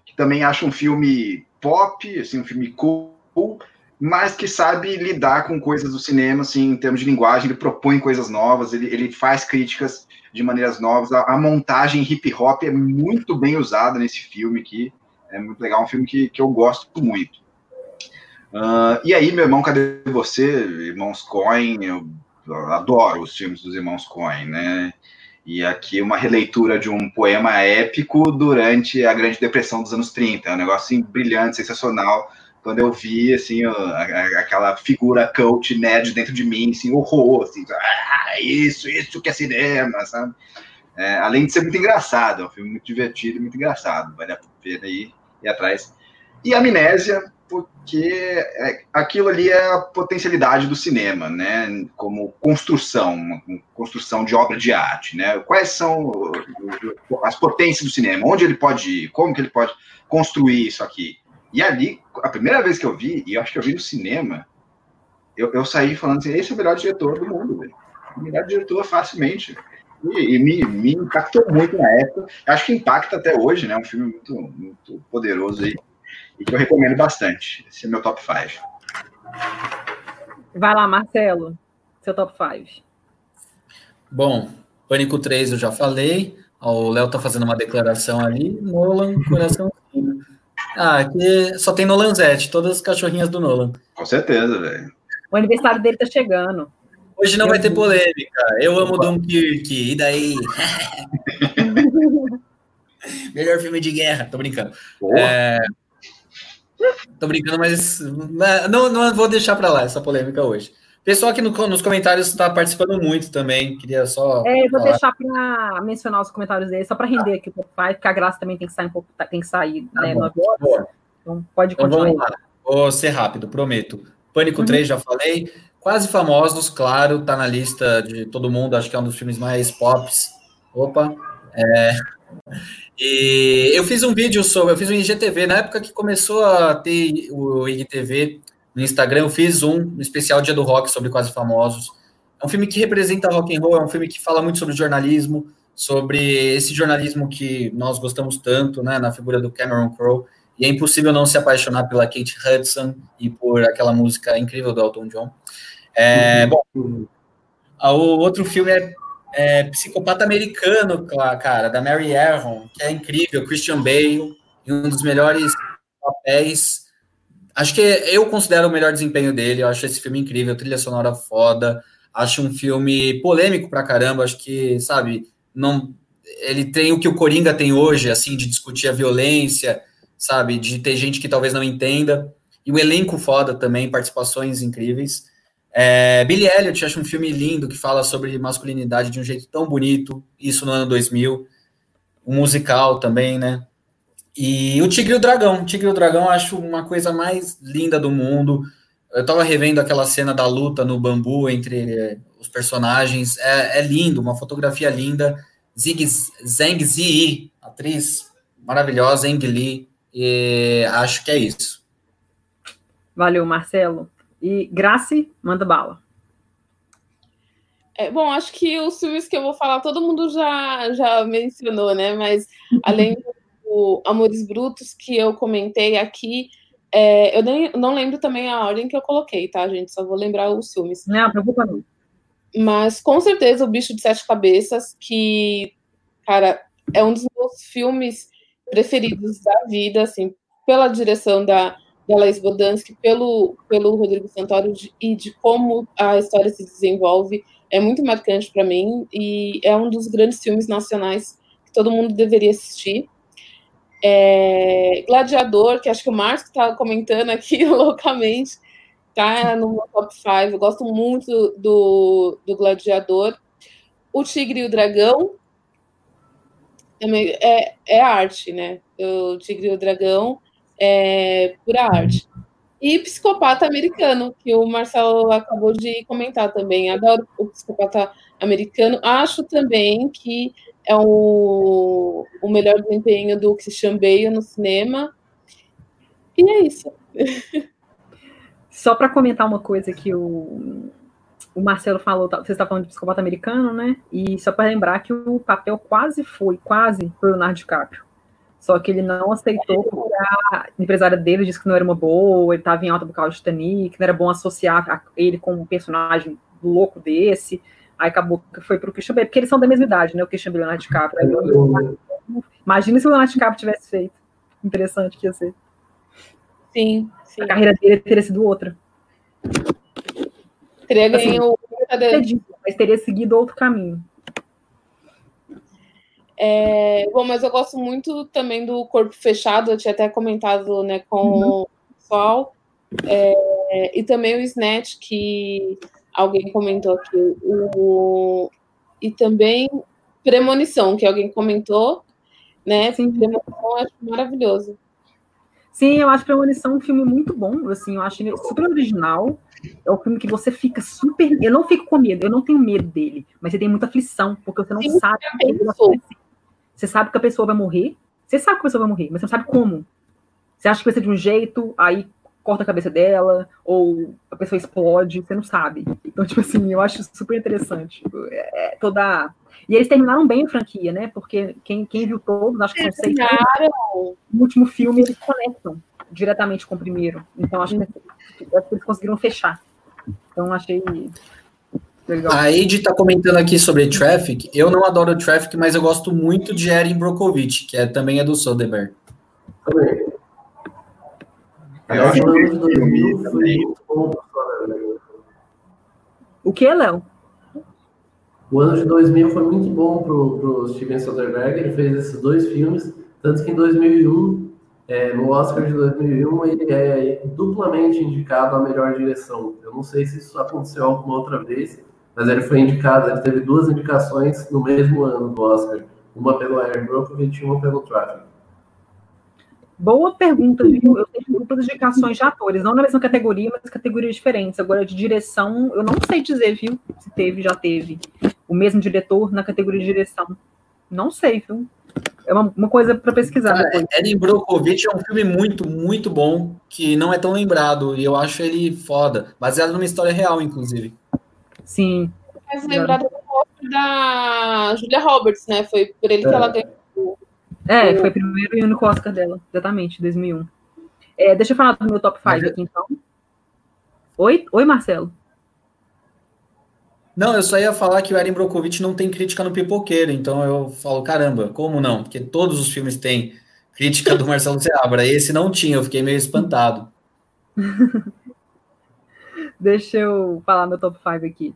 que também acho um filme pop, assim, um filme cool, mas que sabe lidar com coisas do cinema, assim, em termos de linguagem, ele propõe coisas novas, ele, ele faz críticas de maneiras novas. A, a montagem hip hop é muito bem usada nesse filme aqui. É muito legal, um filme que, que eu gosto muito. Uh, e aí, meu irmão, cadê você? Irmãos Coen, eu, adoro os filmes dos irmãos Coen, né? E aqui uma releitura de um poema épico durante a Grande Depressão dos anos 30. É um negócio assim, brilhante, sensacional. Quando eu vi, assim, aquela figura coach nerd dentro de mim, assim, horror, assim, ah, isso, isso que é cinema, sabe? É, além de ser muito engraçado, é um filme muito divertido muito engraçado, vale a pena ir, ir atrás. E Amnésia, porque é, aquilo ali é a potencialidade do cinema, né? Como construção, uma construção de obra de arte, né? Quais são as potências do cinema? Onde ele pode ir? Como que ele pode construir isso aqui? E ali, a primeira vez que eu vi, e eu acho que eu vi no cinema, eu, eu saí falando assim, esse é o melhor diretor do mundo, velho. O melhor diretor facilmente. E, e me, me impactou muito na época. Acho que impacta até hoje, né? Um filme muito, muito poderoso aí que eu recomendo bastante. Esse é meu top 5. Vai lá, Marcelo, seu top 5. Bom, Pânico 3 eu já falei. O Léo tá fazendo uma declaração ali. Nolan, coração. Ah, aqui só tem Nolanzete, todas as cachorrinhas do Nolan. Com certeza, velho. O aniversário dele tá chegando. Hoje não eu vai ter polêmica. Eu amo Dunkirk. E daí? Melhor filme de guerra. Tô brincando. É, Tô brincando, mas não, não vou deixar para lá essa polêmica hoje. Pessoal aqui no, nos comentários está participando muito também. Queria só. É, eu vou falar. deixar para mencionar os comentários dele, só para render aqui o 5, porque a graça também tem que sair um pouco, tem que sair, tá né, 9 horas. Boa. Então pode então, continuar. Então, vou ser rápido, prometo. Pânico uhum. 3, já falei. Quase famosos, claro, tá na lista de todo mundo, acho que é um dos filmes mais pops. Opa! É, e eu fiz um vídeo sobre, eu fiz um IGTV, na época que começou a ter o IGTV no Instagram, eu fiz um, um especial Dia do Rock sobre Quase Famosos. É um filme que representa rock and roll, é um filme que fala muito sobre jornalismo, sobre esse jornalismo que nós gostamos tanto, né, na figura do Cameron Crowe, e é impossível não se apaixonar pela Kate Hudson e por aquela música incrível do Elton John. É, bom, o outro filme é é, Psicopata Americano, cara, da Mary Aaron, que é incrível, Christian Bale, um dos melhores papéis. Acho que eu considero o melhor desempenho dele, eu acho esse filme incrível, trilha sonora foda, acho um filme polêmico pra caramba, acho que, sabe, não ele tem o que o Coringa tem hoje, assim, de discutir a violência, sabe, de ter gente que talvez não entenda, e o elenco foda também, participações incríveis. É, Billy Elliot, acho um filme lindo que fala sobre masculinidade de um jeito tão bonito, isso no ano 2000. Um musical também, né? E o Tigre e o Dragão. O Tigre e o Dragão acho uma coisa mais linda do mundo. Eu tava revendo aquela cena da luta no bambu entre eh, os personagens. É, é lindo, uma fotografia linda. Zig, Zhang Ziyi, atriz maravilhosa, Eng Lee. E acho que é isso. Valeu, Marcelo. E Grace, manda bala. É, bom, acho que os filmes que eu vou falar, todo mundo já, já mencionou, né? Mas além do Amores Brutos que eu comentei aqui, é, eu nem, não lembro também a ordem que eu coloquei, tá, gente? Só vou lembrar os filmes. Não, preocupa não. Mas com certeza o Bicho de Sete Cabeças, que, cara, é um dos meus filmes preferidos da vida, assim, pela direção da, da Laís Bodansky, pelo, pelo Rodrigo Santoro e de como a história se desenvolve, é muito marcante para mim e é um dos grandes filmes nacionais que todo mundo deveria assistir. É, Gladiador, que acho que o Márcio está comentando aqui loucamente, tá no meu top 5. Eu gosto muito do, do Gladiador. O Tigre e o Dragão, é, é arte, né? O Tigre e o Dragão é pura arte. E Psicopata Americano, que o Marcelo acabou de comentar também. Adoro o Psicopata Americano. Acho também que é o, o melhor desempenho do Christian Bale no cinema. E é isso. Só para comentar uma coisa que o, o Marcelo falou, tá, você está falando de psicopata americano, né? E só para lembrar que o papel quase foi, quase Leonardo DiCaprio. Só que ele não aceitou porque a empresária dele disse que não era uma boa, ele estava em alta por causa de Titanic, não era bom associar ele com um personagem louco desse. Aí acabou que foi pro Christian Bale, porque eles são da mesma idade, né? O Christian Bale e o Leonardo DiCaprio. Imagina se o Leonardo DiCaprio tivesse feito. Interessante que ia ser. Sim, sim. A carreira dele teria sido outra. Teria ganho assim, mas teria seguido outro caminho. É, bom, mas eu gosto muito também do Corpo Fechado, eu tinha até comentado né, com uhum. o pessoal. É, e também o Snatch, que alguém comentou aqui. O, e também Premonição, que alguém comentou. Né? Sim. Premonição eu acho maravilhoso. Sim, eu acho Premonição um filme muito bom, assim, eu acho ele super original. É um filme que você fica super. Eu não fico com medo, eu não tenho medo dele, mas você tem muita aflição, porque você não Sim, sabe o que vai acontecer. Você sabe que a pessoa vai morrer, você sabe que a pessoa vai morrer, mas você não sabe como. Você acha que vai ser de um jeito, aí corta a cabeça dela, ou a pessoa explode, você não sabe. Então, tipo assim, eu acho super interessante. É, toda. E eles terminaram bem a franquia, né? Porque quem, quem viu todos, acho que são seis. No último filme, eles conectam diretamente com o primeiro. Então, acho que, acho que eles conseguiram fechar. Então, achei. Legal. A Ed está comentando aqui sobre Traffic. Eu não adoro Traffic, mas eu gosto muito de Erin Brockovich, que é, também é do Soderbergh. Também. O que, Léo? O ano de 2000 foi muito bom para o Steven Soderbergh. Ele fez esses dois filmes, tanto que em 2001, é, no Oscar de 2001, ele é duplamente indicado a melhor direção. Eu não sei se isso aconteceu alguma outra vez, mas ele foi indicado. Ele teve duas indicações no mesmo ano do Oscar, uma pelo Aaron Brockovich e uma pelo Traffic. Boa pergunta, viu? Eu tenho duplas indicações de atores, não na mesma categoria, mas categorias diferentes. Agora, de direção, eu não sei dizer, viu? Se teve, já teve. O mesmo diretor na categoria de direção. Não sei, viu? É uma, uma coisa para pesquisar. Cara, Erin Brockovich é um filme muito, muito bom, que não é tão lembrado, e eu acho ele foda. Baseado numa história real, inclusive. Sim. Mas lembrado da Julia Roberts, né? Foi por ele é. que ela ganhou é, foi o primeiro e único Oscar dela, exatamente, 2001. É, deixa eu falar do meu top 5 aqui, então. Oi, Oi, Marcelo. Não, eu só ia falar que o Erin Brockovich não tem crítica no pipoqueiro, então eu falo, caramba, como não? Porque todos os filmes têm crítica do Marcelo Seabra, esse não tinha, eu fiquei meio espantado. Deixa eu falar meu top 5 aqui.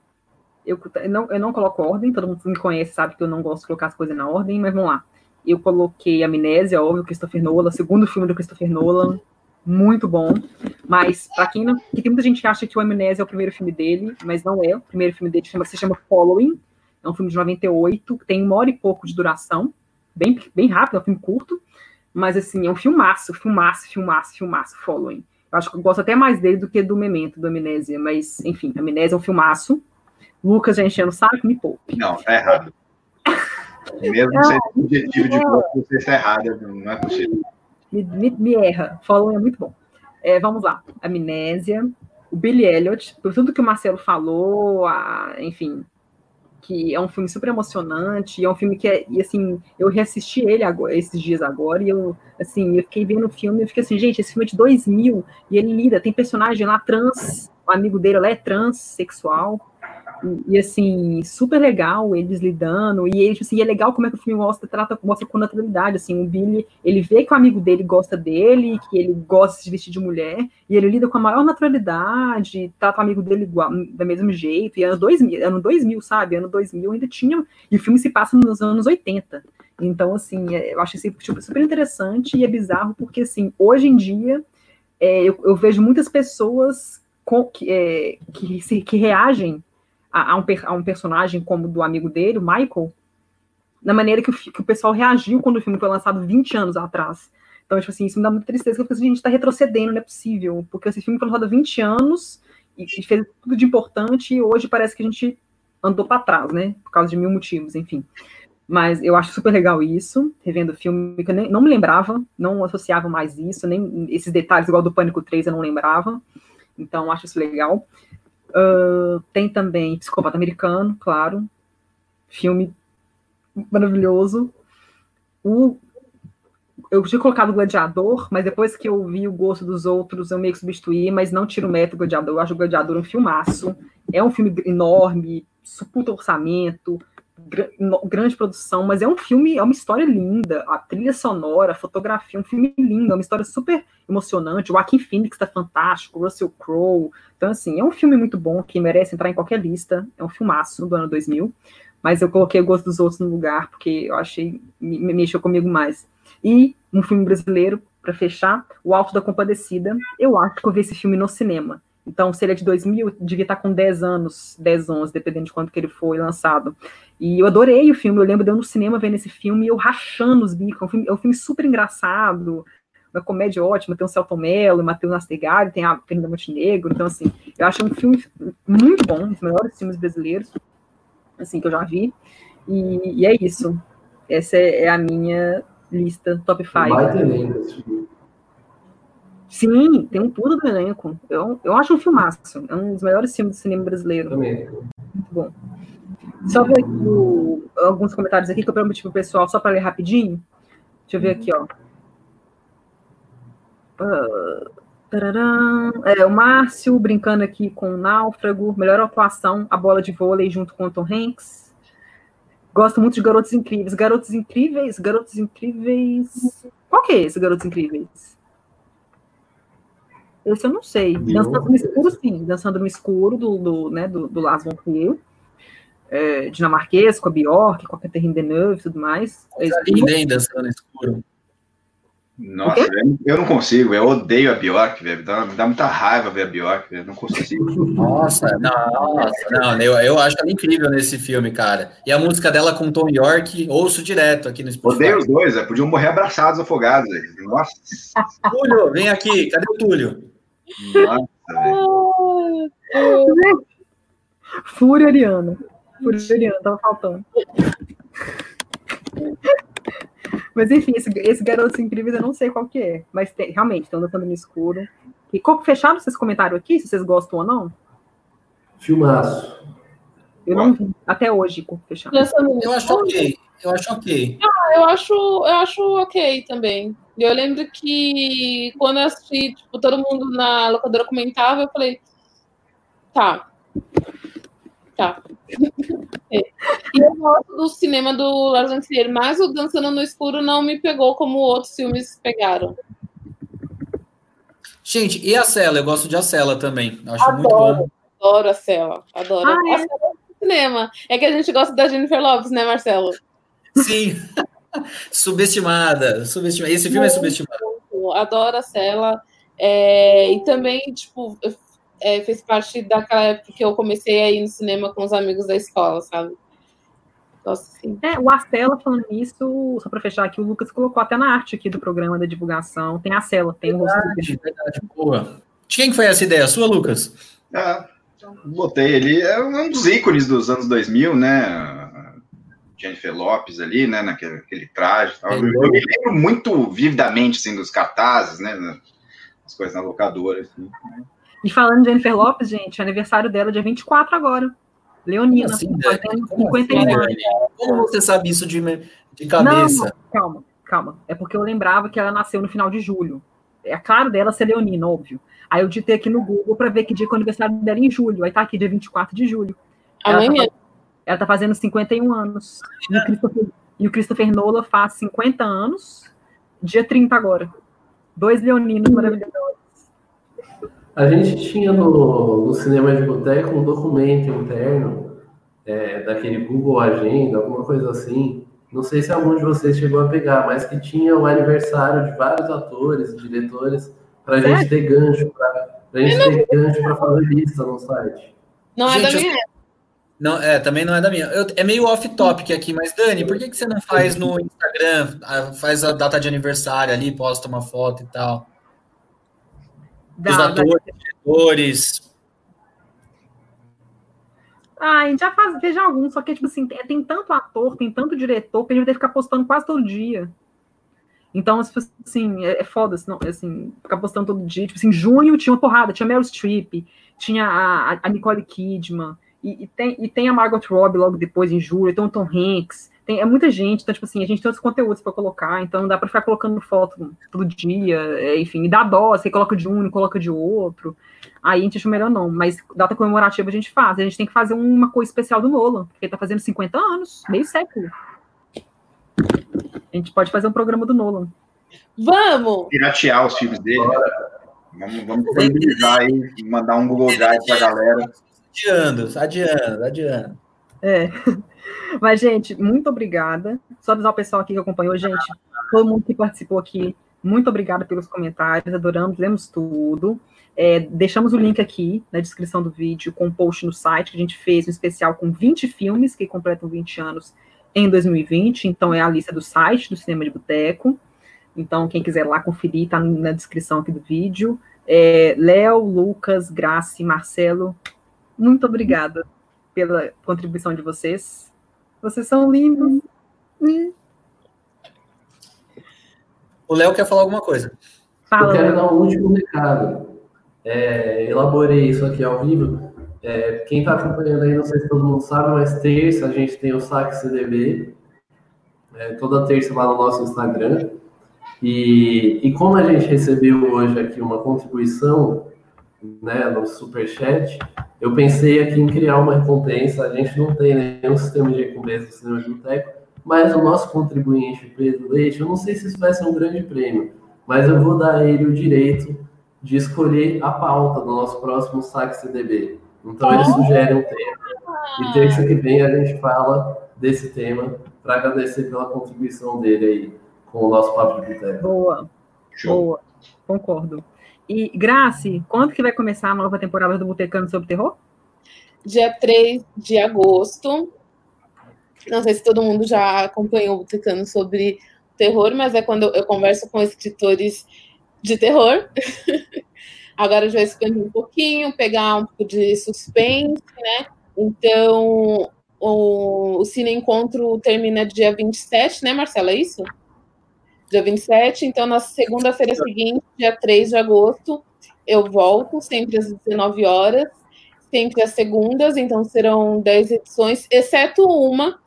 Eu, não, eu não coloco ordem, todo mundo que me conhece sabe que eu não gosto de colocar as coisas na ordem, mas vamos lá eu coloquei Amnésia, óbvio, Christopher Nolan, segundo filme do Christopher Nolan, muito bom. Mas, para quem não. Que tem muita gente que acha que o Amnésia é o primeiro filme dele, mas não é. O primeiro filme dele chama, se chama Following. É um filme de 98, que tem uma hora e pouco de duração. Bem, bem rápido, é um filme curto. Mas, assim, é um filmaço, filmaço, filmaço, filmaço, Following. Acho que eu gosto até mais dele do que do Memento, do Amnésia. Mas, enfim, Amnésia é um filmaço. Lucas já enchendo o saco, me poupe. Não, tá errado. Mesmo é, sendo objetivo de pouco, você está errada, não é possível. Me, me, me erra. Following é muito bom. É, vamos lá. Amnésia, o Billy Elliot, por tudo que o Marcelo falou, a, enfim, que é um filme super emocionante, é um filme que é, e assim, eu reassisti ele agora, esses dias agora, e eu, assim, eu fiquei vendo o filme e fiquei assim, gente, esse filme é de 2000, e ele lida, tem personagem lá trans, o amigo dele lá é transexual, e, assim, super legal eles lidando, e ele, assim, é legal como é que o filme mostra, trata, mostra com naturalidade, assim, o Billy, ele vê que o amigo dele gosta dele, que ele gosta de se vestir de mulher, e ele lida com a maior naturalidade, trata o amigo dele igual, do mesmo jeito, e ano 2000, ano 2000, sabe, ano 2000 ainda tinha, e o filme se passa nos anos 80, então, assim, é, eu acho esse tipo, super interessante e é bizarro, porque, assim, hoje em dia, é, eu, eu, vejo muitas pessoas com, é, que, que reagem a, a, um, a um personagem como do amigo dele, o Michael, na maneira que o, que o pessoal reagiu quando o filme foi lançado 20 anos atrás. Então, tipo assim, isso me dá muita tristeza, porque assim, a gente está retrocedendo, não é possível. Porque esse filme foi lançado há 20 anos e, e fez tudo de importante, e hoje parece que a gente andou para trás, né? Por causa de mil motivos, enfim. Mas eu acho super legal isso, revendo o filme, que eu nem, não me lembrava, não associava mais isso, nem esses detalhes igual do Pânico 3 eu não lembrava. Então, acho isso legal. Uh, tem também Psicopata Americano, claro. Filme maravilhoso. O, eu tinha colocado o Gladiador, mas depois que eu vi o gosto dos outros, eu meio que substituí, mas não tiro o método Gladiador. Eu acho o Gladiador um filmaço. É um filme enorme, puta orçamento, grande produção, mas é um filme, é uma história linda, a trilha sonora, a fotografia, um filme lindo, é uma história super emocionante, o Joaquin Phoenix tá fantástico, Russell Crowe, então assim, é um filme muito bom, que merece entrar em qualquer lista, é um filmaço do ano 2000, mas eu coloquei o gosto dos outros no lugar, porque eu achei, me, me mexeu comigo mais. E um filme brasileiro, para fechar, O Alto da Compadecida, eu acho que eu vi esse filme no cinema, então, se ele é de 2000, devia estar com 10 anos, 10, 11, dependendo de quando que ele foi lançado. E eu adorei o filme, eu lembro de eu no cinema vendo esse filme e eu rachando os bicos. É um filme, é um filme super engraçado, uma comédia ótima, tem o Celton Mello, Matheus Nastergalli, tem a Fernanda Montenegro, então, assim, eu acho um filme muito bom, um dos melhores filmes brasileiros, assim, que eu já vi. E, e é isso. Essa é, é a minha lista top 5. Sim, tem um pulo do elenco. Eu, eu acho um filmaço. É um dos melhores filmes do cinema brasileiro. Também. Muito bom. Só ver aqui o, alguns comentários aqui que eu prometi pro pessoal, só para ler rapidinho. Deixa eu ver aqui, ó. Uh, é, o Márcio brincando aqui com o Náufrago, melhor atuação, a bola de vôlei junto com o Tom Hanks. Gosto muito de Garotos Incríveis. Garotos Incríveis, Garotos Incríveis. Qual que é esse Garotos Incríveis? Esse eu não sei. Dançando no escuro, sim. Dançando no escuro do, do, né, do, do Lars von Trier. É, dinamarquês, com a Bjork, com a Catherine Deneuve e tudo mais. É Ninguém dançando no escuro. Nossa, eu não consigo, eu odeio a Bjork, velho. Dá, dá muita raiva ver a Bjork, velho. Não consigo. Nossa, nossa, não, eu, eu acho ela incrível nesse filme, cara. E a música dela com Tom York, ouço direto aqui no Spotify. Odeio os dois, é, podiam morrer abraçados, afogados. Véio. Nossa. Túlio, vem aqui, cadê o Túlio? Nossa, velho. Fúria Ariana. Fúria Ariana, tava faltando. Mas enfim, esse, esse Garotos Incríveis eu não sei qual que é. Mas tem, realmente, estão dançando no escuro. E corpo fechado, vocês comentaram aqui, se vocês gostam ou não? Filmaço. Eu não vi até hoje fechado. Eu acho ok. Eu acho ok. Ah, eu acho, eu acho ok também. Eu lembro que quando eu assisti, tipo, todo mundo na locadora comentava, eu falei, tá. Tá. é. E eu gosto do cinema do Lars von Trier, mas o Dançando no Escuro não me pegou como outros filmes pegaram. Gente, e a Cela? Eu gosto de a Cela também. Acho adoro, muito bom. Adoro a Cela. Adoro. Ah, é? A Cela é cinema. É que a gente gosta da Jennifer Lopes, né, Marcelo? Sim. subestimada, subestimada. Esse filme é muito, é subestimado. Adoro a Cela. É, e também, tipo, é, fez parte daquela época que eu comecei a ir no cinema com os amigos da escola, sabe? Nossa, sim. É, o Arcela falando isso, só para fechar aqui, o Lucas colocou até na arte aqui do programa da divulgação. Tem a Cela, tem verdade, o rosto verdade, boa. De quem foi essa ideia? Sua, Lucas? É, botei ali, é um dos ícones dos anos 2000, né? Jennifer Lopes ali, né, naquele, naquele traje. Tal. Eu, eu, me lembro muito vividamente, assim, dos cartazes, né, as coisas na locadora. Assim. E falando de Jennifer Lopes, gente, aniversário dela é dia 24 agora. Leonina, assim, fazendo 51 assim, anos. Como você sabe isso de, de cabeça? Não, calma, calma. É porque eu lembrava que ela nasceu no final de julho. É claro dela ser leonina, óbvio. Aí eu digitei aqui no Google para ver que dia que é o aniversário dela em julho. Aí tá aqui, dia 24 de julho. Amanhã. Ela tá, ela tá fazendo 51 anos. E o, Christopher, e o Christopher Nolan faz 50 anos, dia 30 agora. Dois leoninos maravilhosos. A gente tinha no, no cinema de boteco um documento interno é, daquele Google Agenda, alguma coisa assim. Não sei se algum de vocês chegou a pegar, mas que tinha o aniversário de vários atores, diretores, para a gente ter gancho, para a gente ter gancho para fazer lista no site. Não é gente, da minha. Não, é, também não é da minha. Eu, é meio off-topic aqui, mas Dani, por que, que você não faz no Instagram, faz a data de aniversário ali, posta uma foto e tal? Dos atores, diretores. Ah, a gente já faz, veja alguns, só que, tipo assim, tem, tem, tanto ator, tem tanto diretor, que a gente vai ficar postando quase todo dia. Então, tipo assim, é, é foda, assim, assim, ficar postando todo dia. Tipo assim, junho tinha uma porrada, tinha Meryl Streep, tinha a, a Nicole Kidman, e, e, tem, e tem a Margot Robbie logo depois, em julho, então o Tom Hanks, tem, é muita gente, então, tipo assim, a gente tem outros conteúdos para colocar, então não dá para ficar colocando foto todo dia, é, enfim, dá dó, você coloca de um, coloca de outro, aí a gente acha melhor não, mas data comemorativa a gente faz, a gente tem que fazer uma coisa especial do Nolan, porque ele tá fazendo 50 anos, meio século. A gente pode fazer um programa do Nolan. Vamos! Piratear os filmes dele. Vamos, vamos disponibilizar aí, mandar um Google Drive pra galera. Adiando, adiando, adiando. É. Mas, gente, muito obrigada. Só avisar o pessoal aqui que acompanhou, gente, todo mundo que participou aqui, muito obrigada pelos comentários, adoramos, lemos tudo. É, deixamos o link aqui na descrição do vídeo com um post no site que a gente fez um especial com 20 filmes que completam 20 anos em 2020. Então, é a lista do site do Cinema de Boteco. Então, quem quiser lá conferir, está na descrição aqui do vídeo. É, Léo, Lucas, Grace, Marcelo, muito obrigada pela contribuição de vocês. Vocês são lindos. O Léo quer falar alguma coisa. Fala, Eu quero dar um último recado. É, elaborei isso aqui ao vivo. É, quem está acompanhando aí, não sei se todo mundo sabe, mas terça a gente tem o saque CDB. É, toda terça lá no nosso Instagram. E, e como a gente recebeu hoje aqui uma contribuição né, no Superchat, eu pensei aqui em criar uma recompensa. A gente não tem nenhum sistema de recompensa no cinema de boteco, mas o nosso contribuinte, Pedro Leite, eu não sei se isso vai ser um grande prêmio, mas eu vou dar ele o direito de escolher a pauta do nosso próximo saque CDB. Então ele sugere um tema. E terça que vem a gente fala desse tema para agradecer pela contribuição dele aí com o nosso papo de boteco. Boa, Show. boa, concordo. E, Grace, quando que vai começar a nova temporada do Botecano sobre terror? Dia 3 de agosto. Não sei se todo mundo já acompanhou o Botecano sobre terror, mas é quando eu converso com escritores de terror. Agora já expandir um pouquinho, pegar um pouco de suspense, né? Então, o, o Cine Encontro termina dia 27, né, Marcela? É isso? dia 27. Então, na segunda-feira seguinte, dia 3 de agosto, eu volto, sempre às 19 horas, sempre às segundas, então serão 10 edições, exceto uma,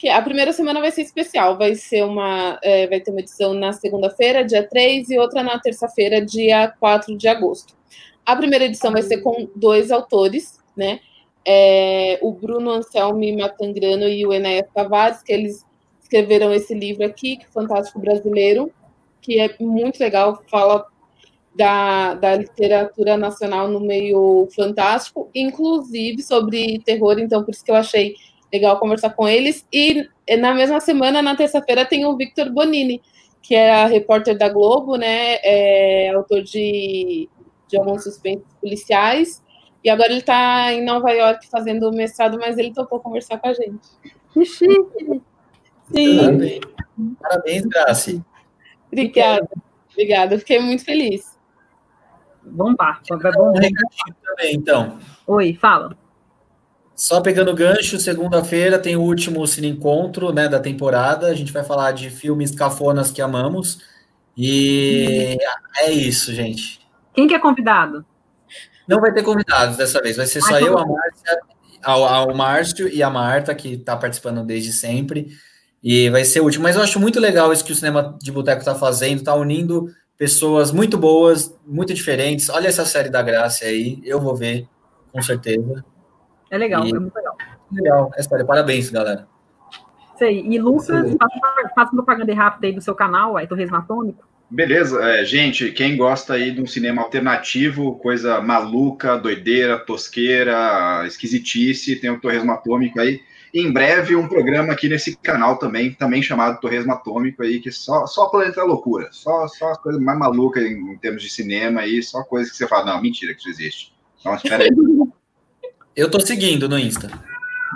que a primeira semana vai ser especial, vai ser uma, é, vai ter uma edição na segunda-feira, dia 3, e outra na terça-feira, dia 4 de agosto. A primeira edição vai ser com dois autores, né? É, o Bruno Anselmi Matangrano e o Enéas Tavares, que eles escreveram esse livro aqui, que é Fantástico Brasileiro, que é muito legal, fala da, da literatura nacional no meio fantástico, inclusive sobre terror, então por isso que eu achei legal conversar com eles. E na mesma semana, na terça-feira, tem o Victor Bonini, que é repórter da Globo, né? É autor de, de alguns suspensos policiais. E agora ele está em Nova York fazendo mestrado, mas ele topou conversar com a gente. Que chique! Sim. Parabéns, Parabéns Graci. Obrigada. Obrigada, fiquei muito feliz. Vamos lá. Um recadinho também, então. Oi, fala. Só pegando gancho, segunda-feira tem o último Cine Encontro né, da temporada. A gente vai falar de filmes cafonas que amamos. E é isso, gente. Quem que é convidado? Não vai ter convidados dessa vez, vai ser só Ai, eu, a Márcia, ao, ao Márcio e a Marta, que está participando desde sempre. E vai ser o último. Mas eu acho muito legal isso que o Cinema de Boteco está fazendo, está unindo pessoas muito boas, muito diferentes. Olha essa série da Graça aí, eu vou ver, com certeza. É legal, E- é muito legal. Legal, essa história. Parabéns, galera. Isso aí. E Lucas, faça propaganda rápida aí do seu canal, aí, Torresmo Atômico. Beleza, é, gente, quem gosta aí de um cinema alternativo, coisa maluca, doideira, tosqueira, esquisitice, tem o Torresmo Atômico aí. Em breve, um programa aqui nesse canal também, também chamado Torresmo Atômico aí, que só, só planeta loucura, só, só as coisas mais malucas em, em termos de cinema aí, só coisas que você fala, não, mentira que isso existe. Então, espera aí. Eu tô seguindo no Insta.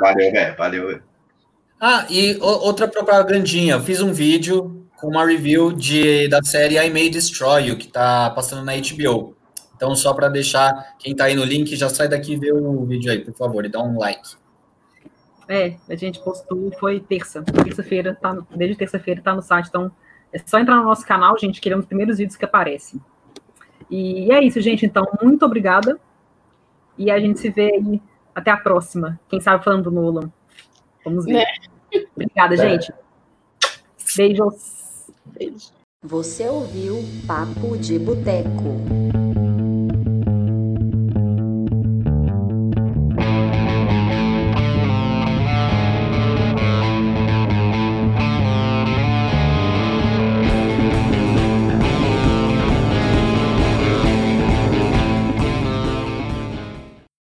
Valeu, velho, valeu. Ah, e outra propagandinha. Eu fiz um vídeo com uma review de, da série I May Destroy You, que tá passando na HBO. Então, só para deixar quem tá aí no link, já sai daqui e vê o vídeo aí, por favor, e dá um like. É, a gente postou, foi terça. Terça-feira, tá, no- desde terça-feira tá no site. Então, é só entrar no nosso canal, gente, que ele é um dos primeiros vídeos que aparecem. E é isso, gente. Então, muito obrigada. E a gente se vê aí até a próxima. Quem sabe falando do Nolan. Vamos ver. Né? Obrigada, gente. Beijos. Beijo. Você ouviu Papo de Boteco.